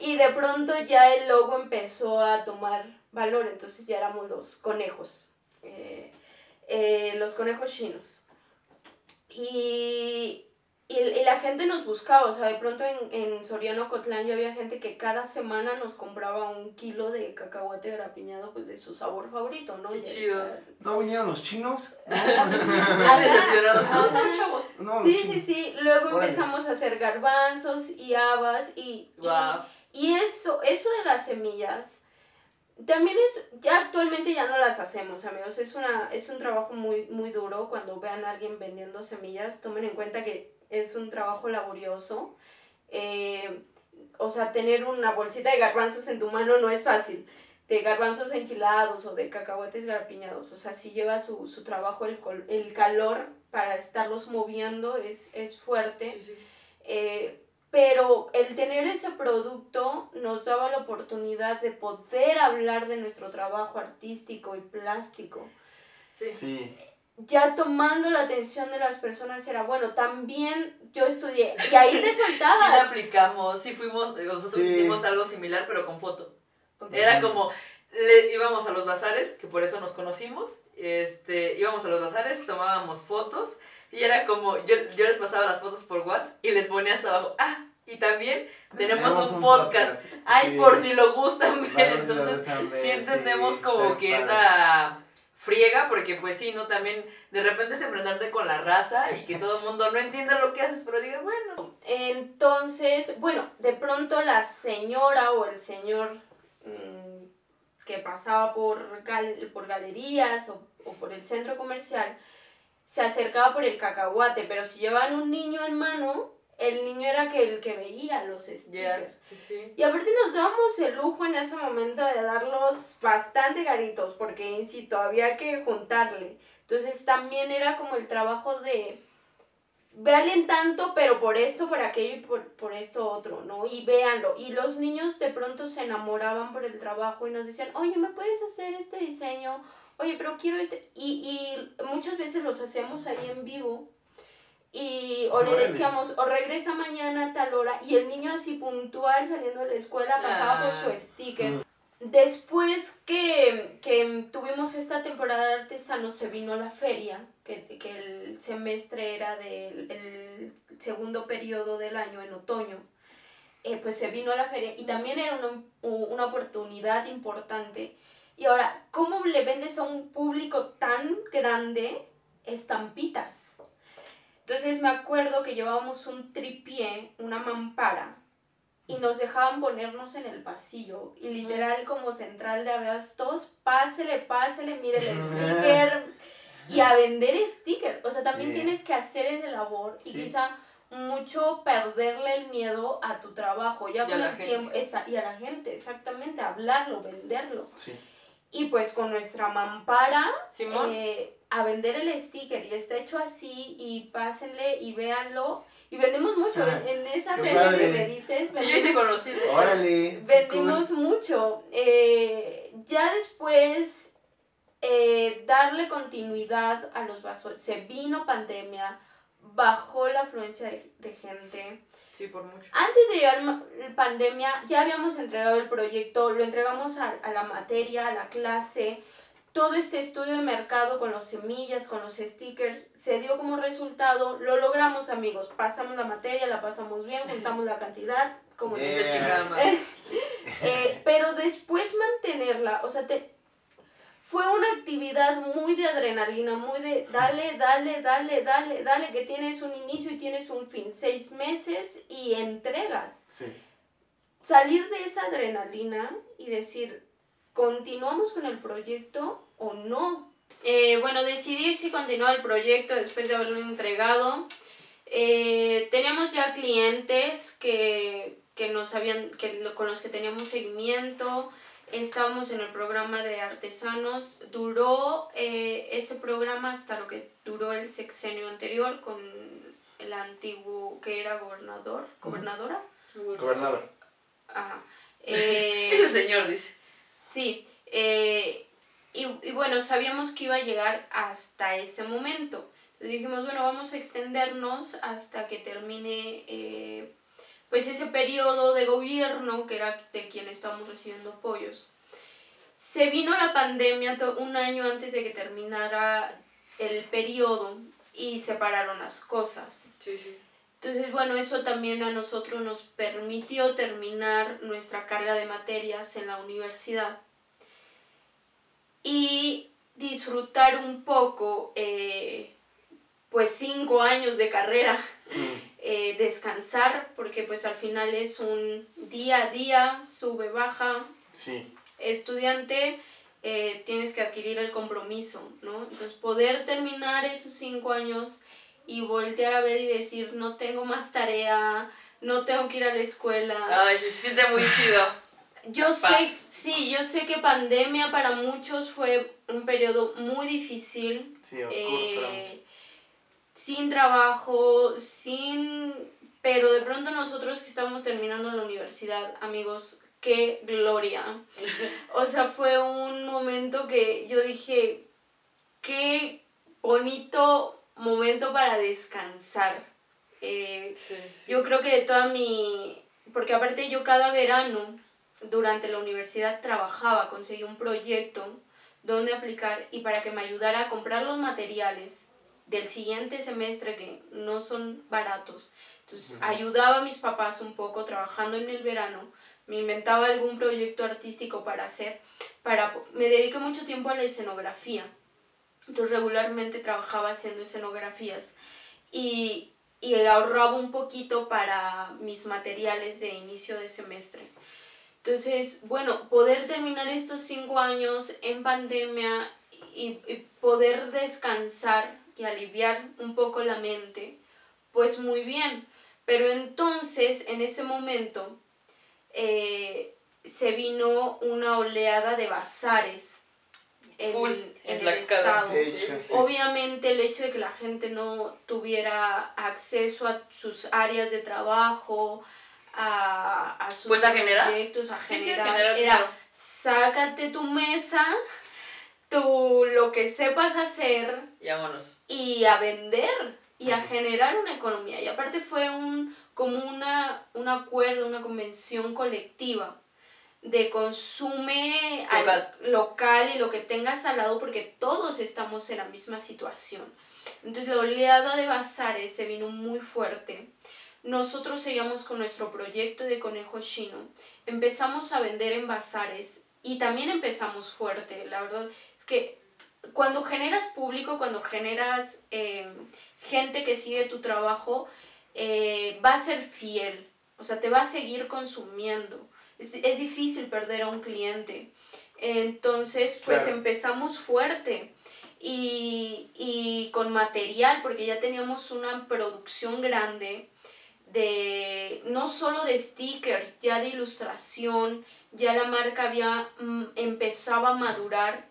y de pronto ya el logo empezó a tomar valor, entonces ya éramos los conejos, eh, eh, los conejos chinos. Y y, la gente nos buscaba, o sea, de pronto en, en Soriano Cotlán ya había gente que cada semana nos compraba un kilo de cacahuate grapiñado, pues de su sabor favorito, ¿no? Qué chido. ¿No vinieron los chinos? No, no, chavos. sí, sí, sí. Luego empezamos a hacer garbanzos y habas y, y, eso, eso de las semillas también es, ya actualmente ya no las hacemos, amigos, es, una, es un trabajo muy, muy duro cuando vean a alguien vendiendo semillas, tomen en cuenta que es un trabajo laborioso. Eh, o sea, tener una bolsita de garbanzos en tu mano no es fácil. De garbanzos enchilados o de cacahuetes garpiñados. O sea, sí lleva su, su trabajo, el, el, calor para estarlos moviendo es, es fuerte. Eh, pero el tener ese producto nos daba la oportunidad de poder hablar de nuestro trabajo artístico y plástico. Sí. sí ya tomando la atención de las personas era, bueno, también yo estudié. Y ahí te soltabas. Sí, la aplicamos, sí fuimos, nosotros hicimos algo similar pero con foto. Era como, le, íbamos a los bazares, que por eso nos conocimos, este, íbamos a los bazares, tomábamos fotos y era como, yo, yo les pasaba las fotos por WhatsApp y les ponía hasta abajo, ah, y también tenemos, un, podcast. Ay, por si lo gustan ver, entonces sí entendemos como que esa friega, porque pues sí, ¿no? También de repente es enfrentarte con la raza y que todo el mundo no entienda lo que haces, pero diga, bueno. Entonces, bueno, de pronto la señora o el señor mm, que pasaba por, por galerías o, o por el centro comercial se acercaba por el cacahuate, pero si llevaban un niño en mano, el niño era que el que veía los stickers. Y aparte nos dábamos el lujo en ese momento de darlos bastante caritos, porque insisto, había que juntarle. Entonces también era como el trabajo de vean tanto, pero por esto, por aquello y por, por esto otro, ¿no? Y véanlo. Y los niños de pronto se enamoraban por el trabajo y nos decían, oye, ¿me puedes hacer este diseño? Oye, pero quiero este. Y, y muchas veces los hacíamos ahí en vivo y o le decíamos o regresa mañana a tal hora y el niño así puntual saliendo de la escuela pasaba por su sticker. Mm. Después que, que, tuvimos esta temporada de artesanos se vino la feria, que, que el semestre era del el segundo periodo del año, en otoño. Eh, pues se vino a la feria y también era una, una oportunidad importante. Y ahora, ¿cómo le vendes a un público tan grande estampitas? Entonces me acuerdo que llevábamos un tripié, una mampara, y nos dejaban ponernos en el pasillo. Y literal, como central de abastos, pásele, pásele, mire el sticker. y a vender sticker. O sea, también tienes que hacer ese labor y quizá mucho perderle el miedo a tu trabajo. Ya con el tiempo. Esa, y a la gente, exactamente, hablarlo, venderlo. Y pues con nuestra mampara Simón. eh, a vender el sticker y está hecho así y pásenle y véanlo. Y vendemos mucho. Ah, en, esa feria que me dices, Sí, yo te conocí. Órale. vendimos mucho. Eh, ya después, eh, darle continuidad a los vasos. Se vino pandemia, bajó la afluencia de, de gente. Sí, por mucho. Antes de llegar ma- pandemia, ya habíamos entregado el proyecto, lo entregamos a, a la materia, a la clase. Todo este estudio de mercado con las semillas, con los stickers, se dio como resultado, lo logramos amigos, pasamos la materia, la pasamos bien, juntamos la cantidad, como chingada madre. eh, pero después mantenerla, o sea, te, fue una actividad muy de adrenalina, muy de dale, dale, dale, dale, dale, que tienes un inicio y tienes un fin, seis meses y entregas. Sí. Salir de esa adrenalina y decir, ¿continuamos con el proyecto o no? Eh, bueno, decidir si continuar el proyecto después de haberlo entregado. Eh, teníamos ya clientes que, que nos habían, que, con los que teníamos seguimiento. Estábamos en el programa de artesanos. Duró eh, ese programa hasta lo que duró el sexenio anterior con el antiguo que era gobernador, gobernadora. Gobernador. Ajá. Eh, Ese señor dice. Sí, eh, y, y bueno, sabíamos que iba a llegar hasta ese momento. Entonces dijimos, bueno, vamos a extendernos hasta que termine eh, pues ese periodo de gobierno que era de quien estábamos recibiendo apoyos. Se vino la pandemia un año antes de que terminara el periodo y se pararon las cosas. Sí, sí. Entonces, bueno, eso también a nosotros nos permitió terminar nuestra carga de materias en la universidad y disfrutar un poco, eh, pues cinco años de carrera, Mm. eh, descansar, porque pues al final es un día a día, sube, baja, Sí. estudiante, eh, tienes que adquirir el compromiso, ¿no? Entonces, poder terminar esos cinco años y voltear a ver y decir, no tengo más tarea, no tengo que ir a la escuela. Ay, se siente muy chido. Yo paz. sé, sí, yo sé que pandemia para muchos fue un periodo muy difícil, Sí, oscuro. eh, sin trabajo, sin... Pero de pronto nosotros que estábamos terminando la universidad, amigos, qué gloria. O sea, fue un momento que yo dije, qué bonito momento para descansar. Eh, Sí, sí. yo creo que de toda mi... Porque aparte yo cada verano durante la universidad trabajaba, conseguí un proyecto donde aplicar y para que me ayudara a comprar los materiales del siguiente semestre que no son baratos. Entonces ayudaba a mis papás un poco trabajando en el verano, me inventaba algún proyecto artístico para hacer, para, me dediqué mucho tiempo a la escenografía. Entonces regularmente trabajaba haciendo escenografías y, y ahorraba un poquito para mis materiales de inicio de semestre. Entonces, bueno, poder terminar estos cinco años en pandemia y, y poder descansar y aliviar un poco la mente, pues muy bien. Pero entonces, en ese momento, eh, se vino una oleada de bazares en, Full, en en el estado. De hecho, sí. Obviamente el hecho de que la gente no tuviera acceso a sus áreas de trabajo, a, a sus Pues a generar. proyectos, a Sí, sí, generar, generar era sácate tu mesa, tu lo que sepas hacer Y vámonos. y a vender y a generar una economía. Y aparte fue un, como una, un acuerdo, una convención colectiva de consume al- Local. local y lo que tengas al lado porque todos estamos en la misma situación. Entonces la oleada de bazares se vino muy fuerte. Nosotros seguíamos con nuestro proyecto de conejo chino. Empezamos a vender en bazares y también empezamos fuerte. La verdad es que cuando generas público, cuando generas eh, gente que sigue tu trabajo, eh, va a ser fiel. O sea, te va a seguir consumiendo. Es, es difícil perder a un cliente. Entonces, pues Claro. empezamos fuerte y, y con material, porque ya teníamos una producción grande de no solo de stickers, ya de ilustración, ya la marca había mm, empezaba a madurar,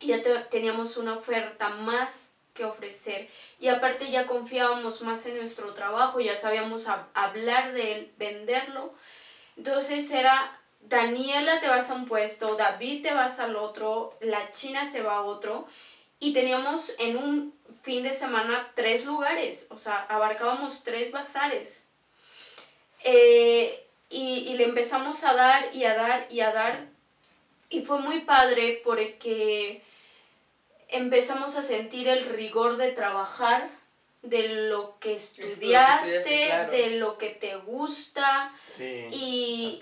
ya teníamos una oferta más que ofrecer y aparte ya confiábamos más en nuestro trabajo, ya sabíamos hablar de él, venderlo. Entonces era Daniela te vas a un puesto, David te vas al otro, la China se va a otro y teníamos en un fin de semana tres lugares, o sea, abarcábamos tres bazares. Eh, y, y le empezamos a dar y a dar y a dar y fue muy padre porque empezamos a sentir el rigor de trabajar, de lo que estudiaste, de lo que te gusta y,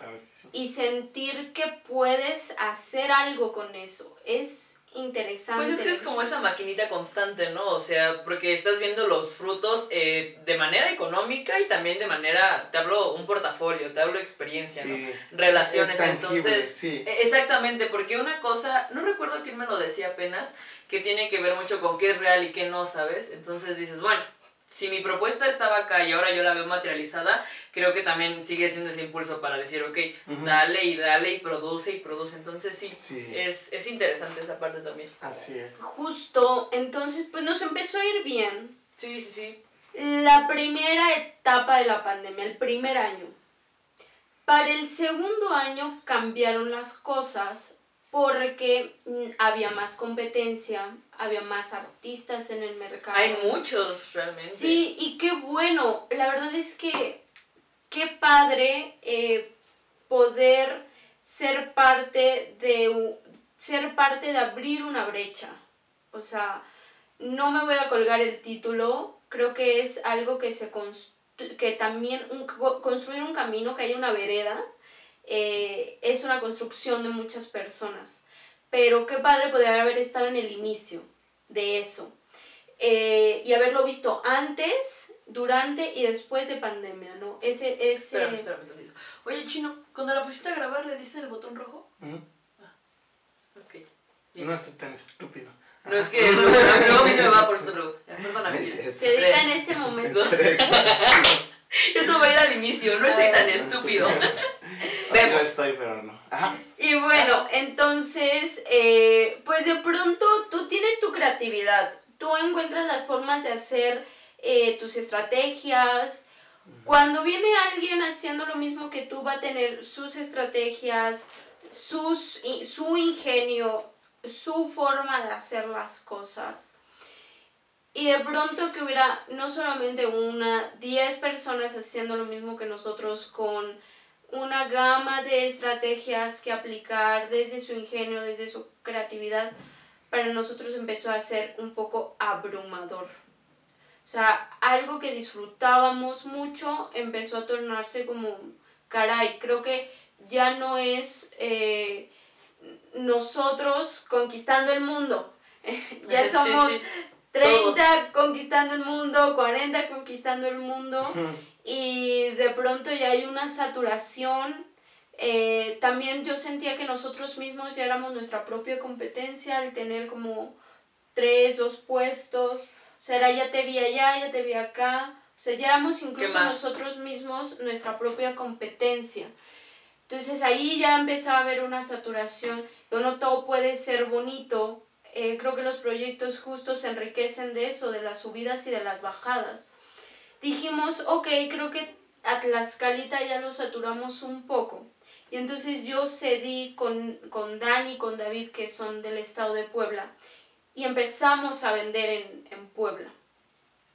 y sentir que puedes hacer algo con eso. Es interesante. Pues es que es como esa maquinita constante, ¿no? O sea, porque estás viendo los frutos eh, de manera económica y también de manera, te hablo un portafolio, te hablo experiencia, ¿no? Relaciones, entonces, e, exactamente, porque una cosa, no recuerdo quién me lo decía apenas, que tiene que ver mucho con qué es real y qué no, ¿sabes? Entonces dices, bueno, si mi propuesta estaba acá y ahora yo la veo materializada, creo que también sigue siendo ese impulso para decir, ok, dale y dale y produce y produce. Entonces sí, Es, es interesante esa parte también. Así es. Justo, entonces pues nos empezó a ir bien. Sí, sí, sí. La primera etapa de la pandemia, el primer año. Para el segundo año cambiaron las cosas porque mm, había más competencia, había más artistas en el mercado. Hay muchos realmente. Sí, y qué bueno, la verdad es que qué padre eh, poder ser parte de ser parte de abrir una brecha. O sea, no me voy a colgar el título, creo que es algo que se que también construir un camino, que haya una vereda, eh, es una construcción de muchas personas. Pero qué padre poder haber estado en el inicio de eso. Eh, y haberlo visto antes, durante y después de pandemia, ¿no? Ese, ese... Oye, Chino, cuando la pusiste a grabar, ¿le diste el botón rojo? Ah, ok. No estoy tan estúpido. No es que luego a mí se me va por esta pregunta. Perdóname. Se dedica en este momento. Eso va a ir al inicio, no estoy tan estúpido. Vemos. estoy, pero no. Y bueno, entonces, eh, pues de pronto tú tienes tu creatividad, tú encuentras las formas de hacer eh, tus estrategias. Cuando viene alguien haciendo lo mismo que tú, va a tener sus estrategias, sus, su ingenio, su forma de hacer las cosas. Y de pronto que hubiera no solamente una, 10 personas haciendo lo mismo que nosotros con una gama de estrategias que aplicar desde su ingenio, desde su creatividad, para nosotros empezó a ser un poco abrumador. O sea, algo que disfrutábamos mucho empezó a tornarse como, caray, creo que ya no es eh, nosotros conquistando el mundo. ya somos 30 conquistando el mundo, 40 conquistando el mundo y de pronto ya hay una saturación. Eh, también yo sentía que nosotros mismos ya éramos nuestra propia competencia al tener como tres, dos puestos. O sea, ya te vi allá, ya te vi acá. O sea, ya éramos incluso nosotros mismos nuestra propia competencia. Entonces ahí ya empezaba a haber una saturación. No todo puede ser bonito, eh, creo que los proyectos justos se enriquecen de eso, de las subidas y de las bajadas. Dijimos, ok, creo que a Tlaxcalita ya lo saturamos un poco. Y entonces yo cedí con, con Dani y con David, que son del estado de Puebla, y empezamos a vender en, en Puebla.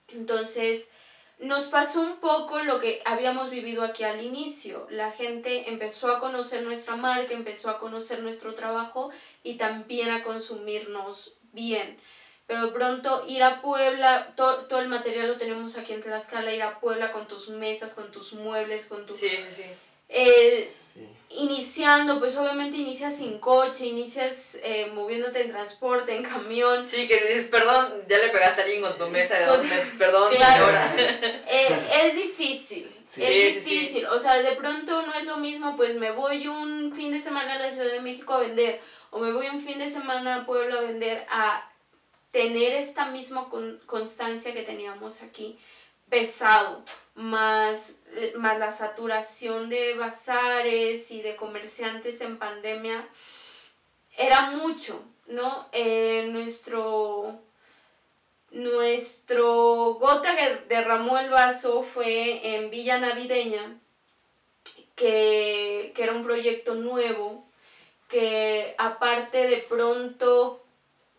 Entonces, nos pasó un poco lo que habíamos vivido aquí al inicio. La gente empezó a conocer nuestra marca, empezó a conocer nuestro trabajo y también a consumirnos bien. Pero de pronto ir a Puebla, todo el material lo tenemos aquí en Tlaxcala, ir a Puebla con tus mesas, con tus muebles, con tu... Sí, sí, sí. Iniciando, pues obviamente inicias sin coche, inicias eh, moviéndote en transporte, en camión. Sí, que dices, perdón, ya le pegaste a alguien con tu mesa de dos meses, perdón, claro. Eh, es difícil, es difícil. O sea, de pronto no es lo mismo, pues me voy un fin de semana a la Ciudad de México a vender, o me voy un fin de semana a Puebla a vender, a tener esta misma constancia que teníamos aquí pesado, más, más la saturación de bazares y de comerciantes en pandemia, era mucho, ¿no? Eh, nuestro, nuestro gota que derramó el vaso fue en Villa Navideña, que, que era un proyecto nuevo, que aparte de pronto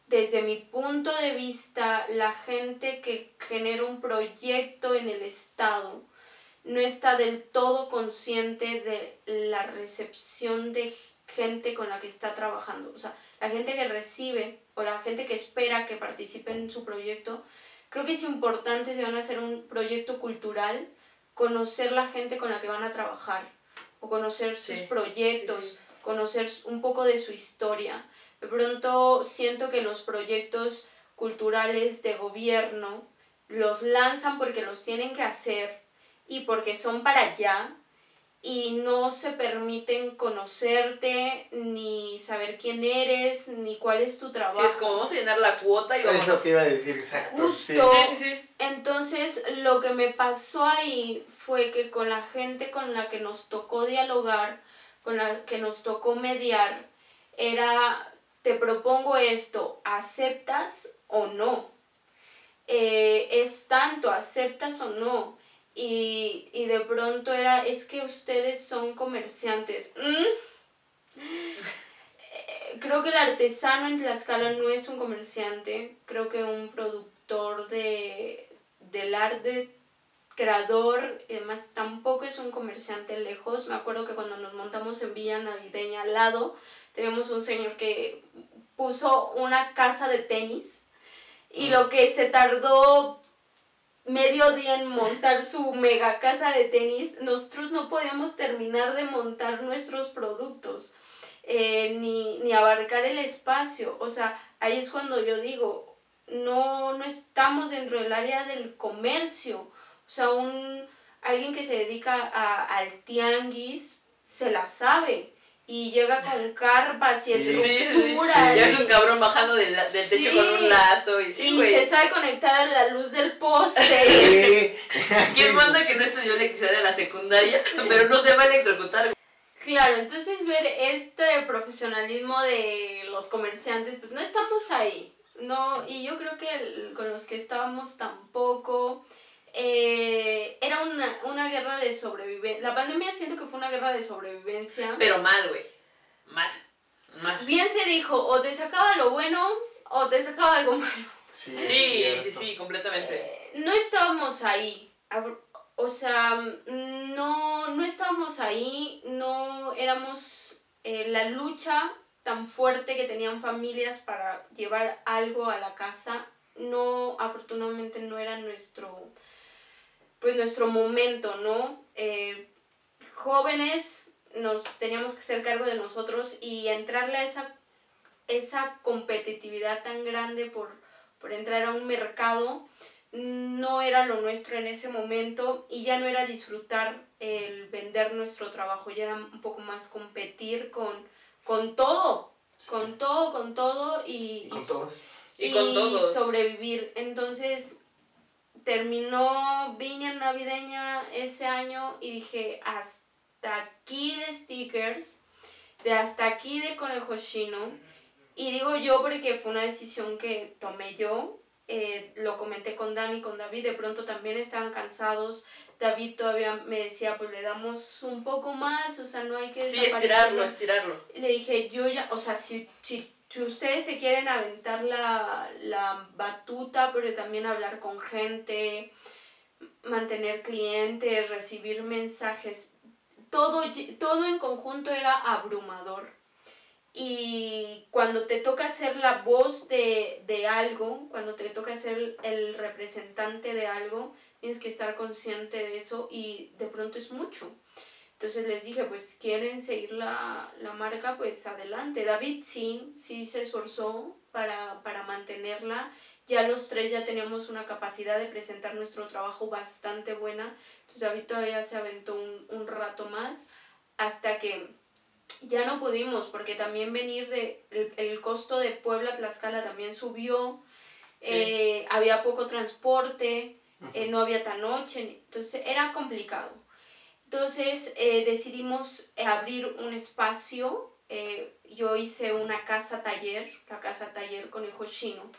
desde mi punto de vista, la gente que genera un proyecto en el Estado no está del todo consciente de la recepción de gente con la que está trabajando. O sea, la gente que recibe o la gente que espera que participe en su proyecto, creo que es importante si van a hacer un proyecto cultural, conocer la gente con la que van a trabajar o conocer sus proyectos, conocer un poco de su historia. De pronto siento que los proyectos culturales de gobierno los lanzan porque los tienen que hacer y porque son para allá y no se permiten conocerte, ni saber quién eres, ni cuál es tu trabajo. Sí, es como vamos a llenar la cuota y vamos Es lo que iba a decir, exacto. Justo. Sí, sí, sí. Entonces, lo que me pasó ahí fue que con la gente con la que nos tocó dialogar, con la que nos tocó mediar, era te propongo esto, ¿aceptas o no? Eh, es tanto, ¿aceptas o no? Y, de pronto era, es que ustedes son comerciantes. ¿Mm? Eh, creo que el artesano en Tlaxcala no es un comerciante, creo que un productor de, del arte, creador, además tampoco es un comerciante lejos. Me acuerdo que cuando nos montamos en Villa Navideña al lado, tenemos un señor que puso una casa de tenis y lo que se tardó medio día en montar su mega casa de tenis, nosotros no podíamos terminar de montar nuestros productos, eh, ni, ni abarcar el espacio. O sea, ahí es cuando yo digo, no, no estamos dentro del área del comercio. O sea, un, alguien que se dedica a, al tianguis se la sabe y llega con carpas y estructuras. Sí, es un cabrón bajando del, del techo con un lazo y sí, Y se sabe conectar a la luz del poste. ¿Quién manda que no estudió electricidad de la secundaria, pero no se va a electrocutar? Claro, entonces ver este profesionalismo de los comerciantes, pues no estamos ahí. No, y yo creo que con los que estábamos tampoco. Eh, era una, una guerra de sobrevivencia. La pandemia siento que fue una guerra de sobrevivencia. Pero mal, güey. Mal. Mal. Bien se dijo, o te sacaba lo bueno o te sacaba algo malo. Sí, sí, sí, completamente. Eh, no estábamos ahí. O sea, no, no estábamos ahí, no éramos eh, la lucha tan fuerte que tenían familias para llevar algo a la casa. No, afortunadamente no era nuestro, pues nuestro momento, ¿no? Eh, jóvenes nos teníamos que hacer cargo de nosotros y entrarle a esa, esa competitividad tan grande por, por entrar a un mercado no era lo nuestro en ese momento y ya no era disfrutar el vender nuestro trabajo, ya era un poco más competir con, con todo, con todo, con todo y, con todos. y, con todos. sobrevivir. Entonces terminó Viña Navideña ese año y dije, hasta aquí de stickers, de hasta aquí de Conejo Chino. Y digo yo porque fue una decisión que tomé yo, eh, lo comenté con Dani, con David, de pronto también estaban cansados. David todavía me decía, pues le damos un poco más, o sea, no hay que... Sí, estirarlo, estirarlo. Le dije, yo ya, o sea, si, si si ustedes se quieren aventar la, la batuta, pero también hablar con gente, mantener clientes, recibir mensajes, todo, todo en conjunto era abrumador. Y cuando te toca ser la voz de, de algo, cuando te toca ser el representante de algo, tienes que estar consciente de eso y de pronto es mucho. Entonces les dije, pues quieren seguir la, marca, pues adelante. David sí, sí se esforzó para, para mantenerla. Ya los tres ya teníamos una capacidad de presentar nuestro trabajo bastante buena. Entonces David todavía se aventó un, rato más hasta que ya no pudimos porque también venir de el, costo de Puebla Tlaxcala también subió. Eh, había poco transporte. eh, no había tan noche, entonces era complicado. Entonces eh, decidimos abrir un espacio, yo hice una casa taller, la casa taller Conejo Chino,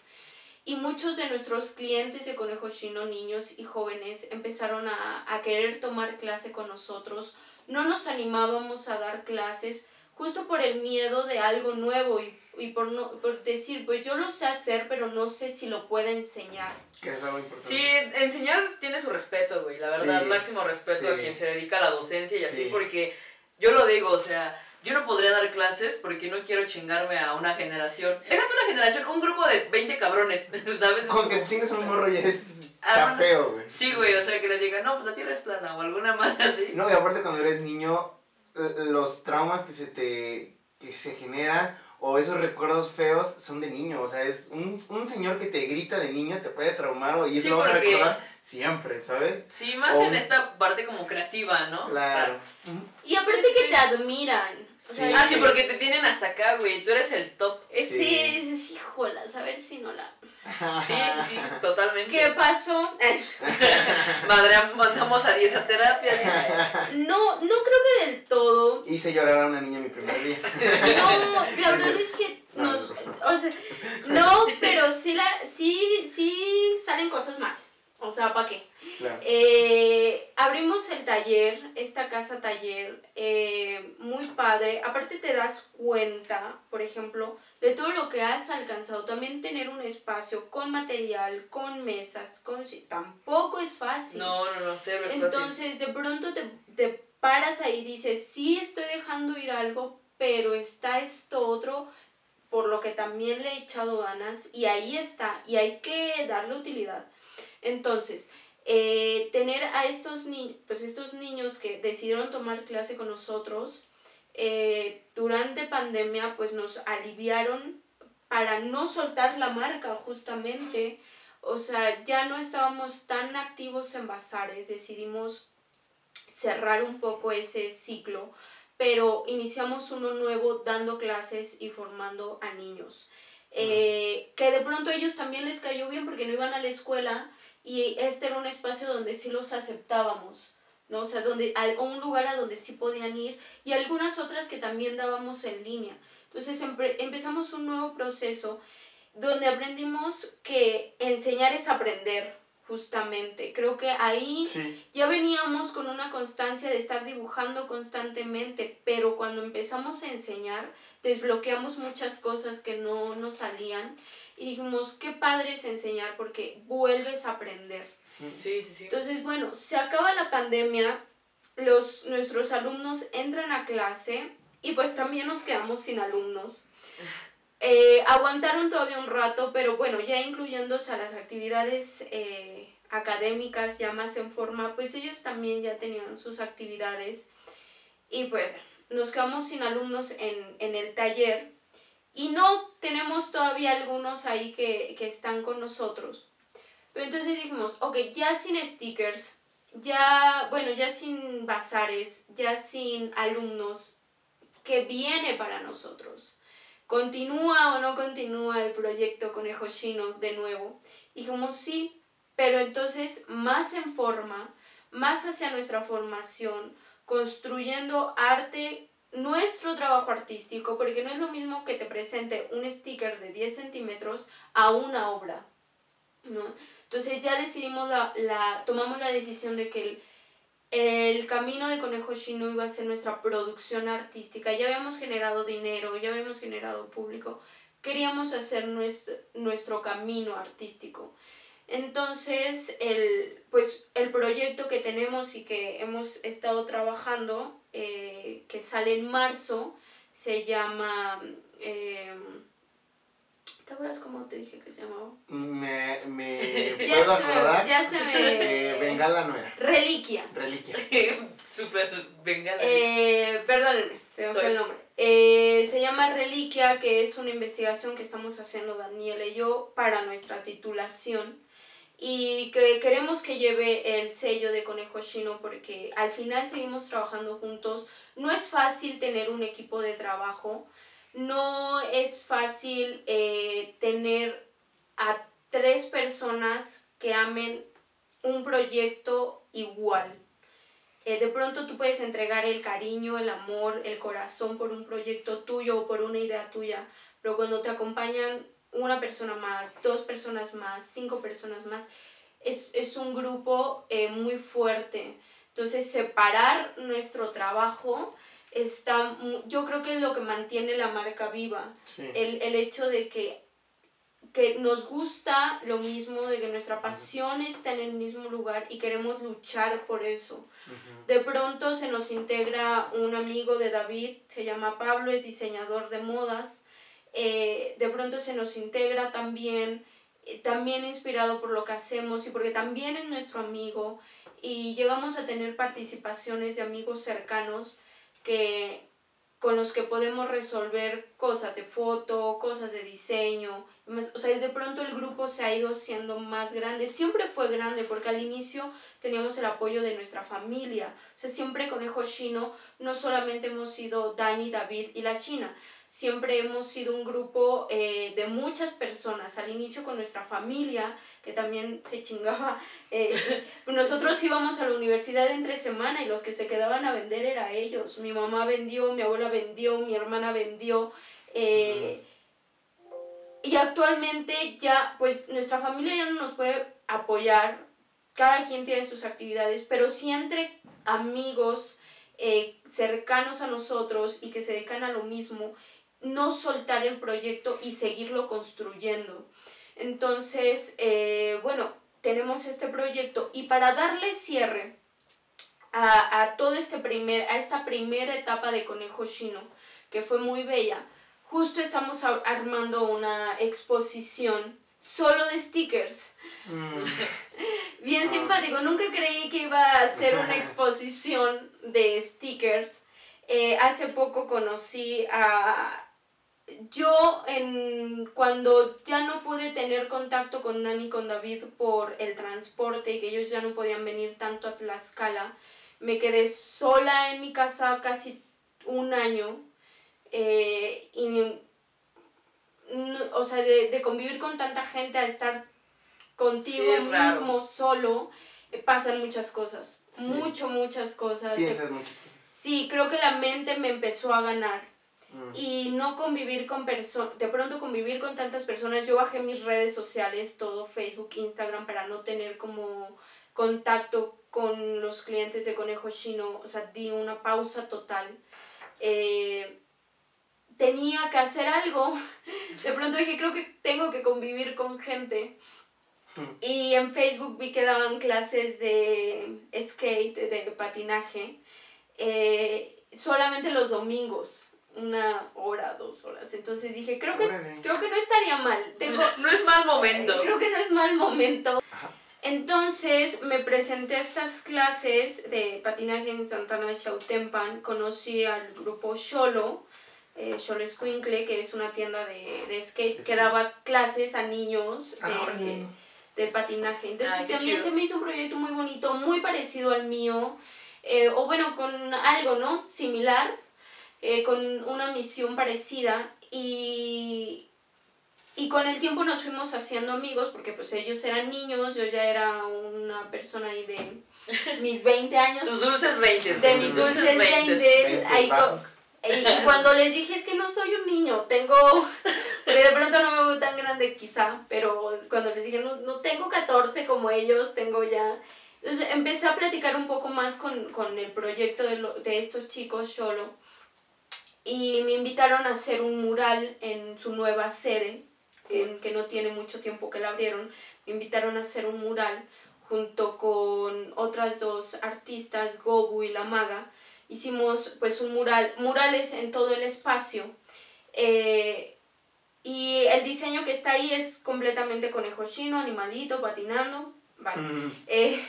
y muchos de nuestros clientes de Conejo Chino, niños y jóvenes, empezaron a, a querer tomar clase con nosotros. No nos animábamos a dar clases justo por el miedo de algo nuevo y, y por, no, por decir, pues yo lo sé hacer, pero no sé si lo puedo enseñar. Que es algo importante. Sí, enseñar tiene su respeto, güey, la verdad, Sí, máximo respeto a sí. quien se dedica a la docencia y así, Sí. porque yo lo digo, o sea, yo no podría dar clases porque no quiero chingarme a una generación. Déjame una generación, un grupo de 20 cabrones, ¿sabes? Es Con que chingues un morro ya es Ah, está feo, güey. Sí, güey, o sea, que le digan, no, pues la tierra es plana o alguna madre así. No, y aparte cuando eres niño, los traumas que se te que se generan o esos recuerdos feos son de niño, o sea, es un, un señor que te grita de niño te puede traumar o- y eso Sí, lo vas a recordar siempre, ¿sabes? Sí, más O- en esta parte como creativa, ¿no? Claro. Y aparte Sí, sí, que sí. te admiran. O sea, Sí. Ah, sí, porque te tienen hasta acá, güey, tú eres el top. Sí, Sí. dices, híjolas, a ver si no la... Sí, sí, sí, totalmente. ¿Qué pasó? Madre, mandamos a 10 a terapia, dice. No, no creo que del todo. Hice llorar a una niña mi primer día. No, la verdad es que No, nos, no. o sea, no, pero sí la, sí, sí salen cosas mal. O sea, ¿para qué? Claro. Eh, abrimos el taller, esta casa taller, eh, muy padre. Aparte te das cuenta, por ejemplo, de todo lo que has alcanzado. También tener un espacio con material, con mesas, con... Tampoco es fácil. No, no, no, cero es fácil. Entonces, de pronto te, te paras ahí y dices, sí estoy dejando ir algo, pero está esto otro por lo que también le he echado ganas y ahí está, y hay que darle utilidad. Entonces, eh, tener a estos, ni pues estos niños que decidieron tomar clase con nosotros, eh, durante pandemia, pues nos aliviaron para no soltar la marca justamente. O sea, ya no estábamos tan activos en bazares, decidimos cerrar un poco ese ciclo, pero iniciamos uno nuevo dando clases y formando a niños. Eh, que de pronto a ellos también les cayó bien porque no iban a la escuela y este era un espacio donde sí los aceptábamos. ¿no? O sea, donde, al- un lugar a donde sí podían ir y algunas otras que también dábamos en línea. Entonces empre- empezamos un nuevo proceso donde aprendimos que enseñar es aprender, justamente. Creo que ahí Sí. ya veníamos con una constancia de estar dibujando constantemente, pero cuando empezamos a enseñar, desbloqueamos muchas cosas que no nos salían y dijimos, qué padre es enseñar porque vuelves a aprender. Sí, sí, sí. Entonces, bueno, se acaba la pandemia, los, nuestros alumnos entran a clase y pues también nos quedamos sin alumnos. Eh, aguantaron todavía un rato, pero bueno, ya incluyéndose a las actividades eh, académicas ya más en forma, pues ellos también ya tenían sus actividades y pues nos quedamos sin alumnos en, en el taller y no tenemos todavía algunos ahí que, que están con nosotros. Pero entonces dijimos, ok, ya sin stickers, ya, bueno, ya sin bazares, ya sin alumnos, ¿qué viene para nosotros? ¿Continúa o no continúa el proyecto Conejo Chino de nuevo? Dijimos sí, pero entonces más en forma, más hacia nuestra formación, construyendo arte, nuestro trabajo artístico, porque no es lo mismo que te presente un sticker de 10 centímetros a una obra, ¿no? Entonces ya decidimos, la, la, tomamos la decisión de que el, camino de Conejo Chino iba a ser nuestra producción artística. Ya habíamos generado dinero, ya habíamos generado público. Queríamos hacer nuestro, nuestro camino artístico. Entonces, el, pues, el proyecto que tenemos y que hemos estado trabajando, eh, que sale en marzo, se llama... Eh, ¿Te acuerdas cómo te dije que se llamaba? Me, me puedo acordar. ya se me- Eh, Bengala no era. Reliquia. Reliquia. Súper bengala. Eh, perdónenme, se me fue el nombre. Eh, se llama Reliquia, que es una investigación que estamos haciendo Daniela y yo para nuestra titulación y que queremos que lleve el sello de Conejo Chino porque al final seguimos trabajando juntos. No es fácil tener un equipo de trabajo, no es fácil eh, tener a tres personas que amen un proyecto igual. Eh, de pronto tú puedes entregar el cariño, el amor, el corazón por un proyecto tuyo o por una idea tuya, pero cuando te acompañan una persona más, dos personas más, cinco personas más, es, es un grupo eh, muy fuerte. Entonces, separar nuestro trabajo está, yo creo que es lo que mantiene la marca viva. El, el hecho de que que nos gusta lo mismo, de que nuestra pasión está en el mismo lugar y queremos luchar por eso. De pronto se nos integra un amigo de David, se llama Pablo, es diseñador de modas. Eh, de pronto se nos integra también, eh, también inspirado por lo que hacemos y porque también es nuestro amigo. Y llegamos a tener participaciones de amigos cercanos que con los que podemos resolver cosas de foto, cosas de diseño. O sea, de pronto el grupo se ha ido siendo más grande. Siempre fue grande porque al inicio teníamos el apoyo de nuestra familia. O sea, siempre Conejo Chino no solamente hemos sido Dani, David y la China, siempre hemos sido un grupo eh, de muchas personas, al inicio con nuestra familia, que también se chingaba. Eh, nosotros íbamos a la universidad entre semana y los que se quedaban a vender era ellos. Mi mamá vendió, mi abuela vendió, mi hermana vendió. Eh, y actualmente ya, pues nuestra familia ya no nos puede apoyar, cada quien tiene sus actividades, pero sí entre amigos cercanos a nosotros y que se dedican a lo mismo no soltar el proyecto y seguirlo construyendo. Entonces, eh, bueno, tenemos este proyecto y para darle cierre a, todo este primer, a esta primera etapa de Conejo Chino, que fue muy bella, justo estamos armando una exposición solo de stickers. Mm. Bien ah. simpático, nunca creí que iba a ser una exposición de stickers. Eh, hace poco conocí a, yo en, cuando ya no pude tener contacto con Dani y con David por el transporte y que ellos ya no podían venir tanto a Tlaxcala, me quedé sola en mi casa casi un año eh, y o sea, de, convivir con tanta gente a estar contigo mismo solo, eh, pasan muchas cosas, mucho, muchas cosas. Piensas muchas cosas. Sí, creo que la mente me empezó a ganar Mm. Y no convivir con personas, de pronto convivir con tantas personas, yo bajé mis redes sociales, todo Facebook, Instagram, para no tener como contacto con los clientes de Conejo Chino, o sea, di una pausa total. Eh, tenía que hacer algo, de pronto dije, creo que tengo que convivir con gente. Y en Facebook vi que daban clases de skate, de patinaje, eh, solamente los domingos una hora, dos horas. Entonces dije, creo que, creo que no estaría mal. Tengo, no es mal momento. Creo que no es mal momento. Entonces me presenté a estas clases de patinaje en Santana Chautempan. Conocí al grupo Sholo, eh, Sholo Squinkle, que es una tienda de, de skate que daba clases a niños de, ah, de patinaje. Entonces también se me hizo un proyecto muy bonito, muy parecido al mío. Eh, o bueno, con algo, ¿no? Similar eh, con una misión parecida y, y con el tiempo nos fuimos haciendo amigos porque pues ellos eran niños, yo ya era una persona ahí de mis 20 años. Tus dulces 20. De mis dulces 20. y cuando les dije es que no soy un niño, tengo, porque de pronto no me veo tan grande quizá, pero cuando les dije no, no tengo 14 como ellos, tengo ya... Entonces empecé a platicar un poco más con, con el proyecto de, lo, de estos chicos solo y me invitaron a hacer un mural en su nueva sede, que, que, no tiene mucho tiempo que la abrieron. Me invitaron a hacer un mural junto con otras dos artistas, Gobu y La Maga. Hicimos pues un mural, murales en todo el espacio. Eh, y el diseño que está ahí es completamente conejo chino, animalito, patinando. Vale. Mm. Eh,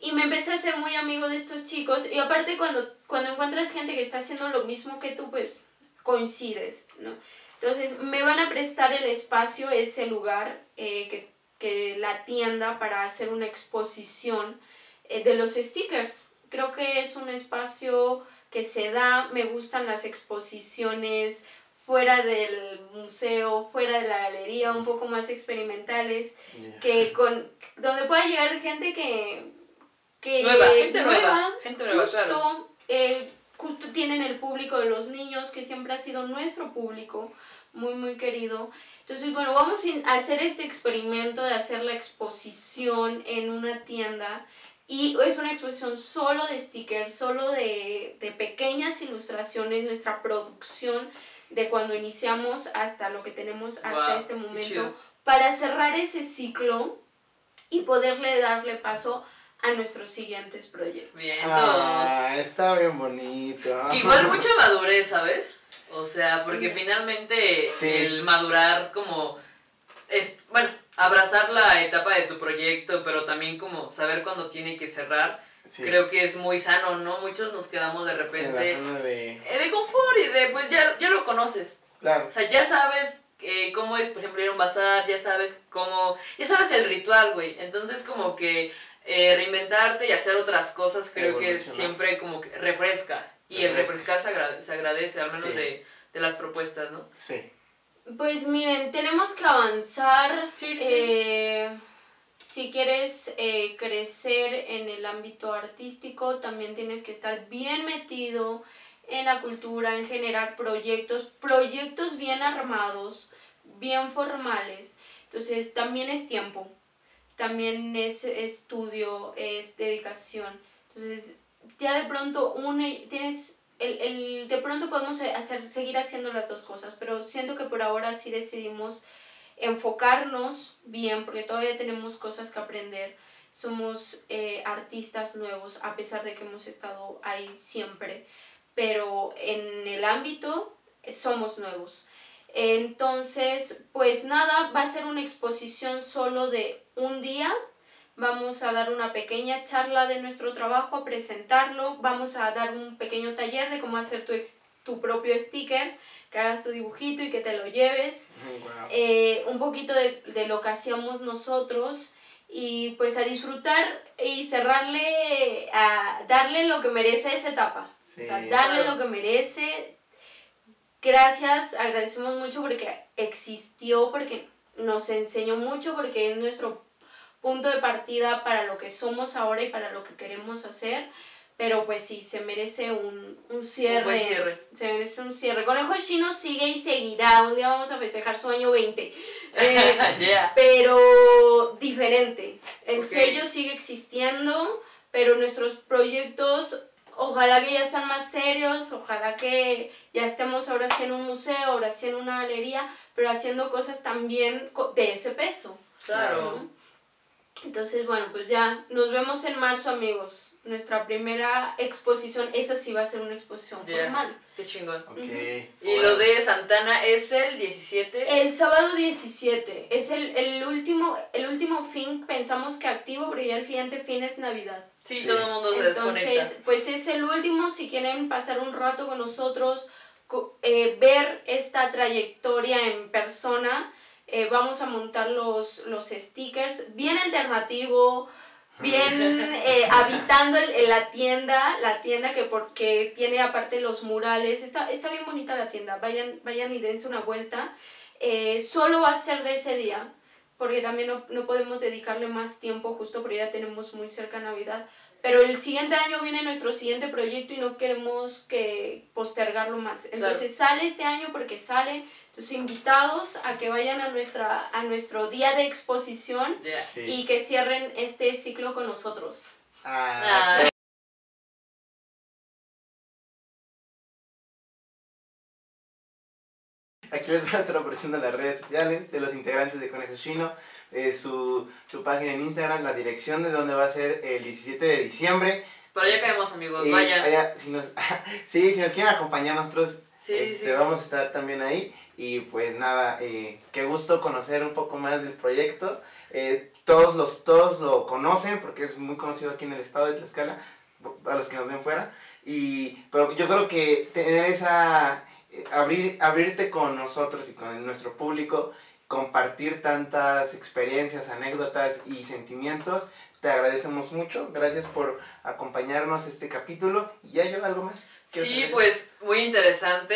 y me empecé a ser muy amigo de estos chicos y aparte cuando, cuando encuentras gente que está haciendo lo mismo que tú, pues coincides, ¿no? Entonces me van a prestar el espacio, ese lugar, eh, que, que, la tienda para hacer una exposición eh, de los stickers. Creo que es un espacio que se da, me gustan las exposiciones fuera del museo, fuera de la galería, un poco más experimentales, que con donde pueda llegar gente que... que nueva, gente nueva, gente nueva, justo, eh, justo tienen el público de los niños, que siempre ha sido nuestro público, muy, muy querido. Entonces, bueno, vamos a hacer este experimento de hacer la exposición en una tienda. Y es una exposición solo de stickers, solo de, de pequeñas ilustraciones, nuestra producción de cuando iniciamos hasta lo que tenemos hasta este momento, para cerrar ese ciclo y poderle darle paso a nuestros siguientes proyectos. Bien, ah, está bien bonito. igual mucha madurez, ¿sabes? O sea, porque finalmente el madurar como es, bueno, abrazar la etapa de tu proyecto, pero también como saber cuándo tiene que cerrar. Creo que es muy sano, ¿no? Muchos nos quedamos de repente de... Eh, de confort y de, pues ya, ya lo conoces. Claro. O sea, ya sabes eh, cómo es, por ejemplo, ir a un bazar, ya sabes cómo, ya sabes el ritual, güey. Entonces como que eh, reinventarte y hacer otras cosas creo que siempre como que refresca. Y el refrescar se, agradece, al menos de, de las propuestas, ¿no? Sí. Pues miren, tenemos que avanzar. Eh, si quieres eh, crecer en el ámbito artístico, también tienes que estar bien metido en la cultura, en generar proyectos, proyectos bien armados, bien formales. Entonces, también es tiempo, también es estudio, es dedicación. Entonces, ya de pronto une, tienes el, el, de pronto podemos hacer, seguir haciendo las dos cosas, pero siento que por ahora sí decidimos enfocarnos bien, porque todavía tenemos cosas que aprender. Somos eh, artistas nuevos, a pesar de que hemos estado ahí siempre, pero en el ámbito somos nuevos. Entonces, pues nada, va a ser una exposición solo de un día, vamos a dar una pequeña charla de nuestro trabajo, a presentarlo, vamos a dar un pequeño taller de cómo hacer tu, tu propio sticker, que hagas tu dibujito y que te lo lleves, eh, un poquito de, de, lo que hacíamos nosotros y pues a disfrutar y cerrarle, a darle lo que merece esa etapa, o sea, darle lo que merece. Gracias, agradecemos mucho porque existió, porque nos enseñó mucho, porque es nuestro punto de partida para lo que somos ahora y para lo que queremos hacer. Pero pues sí, se merece un, un cierre. Un cierre. Se merece un cierre. Conejo Chino sigue y seguirá. Un día vamos a festejar su año 20. Eh, pero diferente. El sello sigue existiendo, pero nuestros proyectos ojalá que ya sean más serios, ojalá que ya estemos ahora sí en un museo, ahora sí en una galería, pero haciendo cosas también de ese peso. Claro. Entonces, bueno, pues ya nos vemos en marzo, amigos. Nuestra primera exposición, esa sí va a ser una exposición formal. Qué chingón. Y lo de Santana es el 17. El sábado 17. Es el, el, último, el último fin, pensamos que activo, pero ya el siguiente fin es Navidad. Sí, todo el mundo se Entonces, pues es el último, si quieren pasar un rato con nosotros, eh, ver esta trayectoria en persona eh, vamos a montar los, los stickers bien alternativo, bien eh, habitando el, la tienda, la tienda que porque tiene aparte los murales, está, está bien bonita la tienda, vayan, vayan y dense una vuelta. Eh, solo va a ser de ese día, porque también no, no, podemos dedicarle más tiempo justo porque ya tenemos muy cerca Navidad, pero el siguiente año viene nuestro siguiente proyecto y no queremos que postergarlo más. Entonces sale este año porque sale. Entonces invitados a que vayan a, nuestra, a nuestro día de exposición y que cierren este ciclo con nosotros. Ah, Aquí les voy a estar apareciendo las redes sociales de los integrantes de Conejo Chino, eh, su, su, página en Instagram, la dirección de donde va a ser el 17 de diciembre. Por allá caemos, amigos, eh, vayan. si nos, sí, si nos quieren acompañar nosotros, este, vamos a estar también ahí. Y pues nada, eh, qué gusto conocer un poco más del proyecto. todos, los, todos lo conocen porque es muy conocido aquí en el estado de Tlaxcala, a los que nos ven fuera. Y, pero yo creo que tener esa abrir, abrirte con nosotros y con nuestro público, compartir tantas experiencias, anécdotas y sentimientos. Te agradecemos mucho. Gracias por acompañarnos este capítulo. ¿Y hay algo más? Sí, pues muy interesante.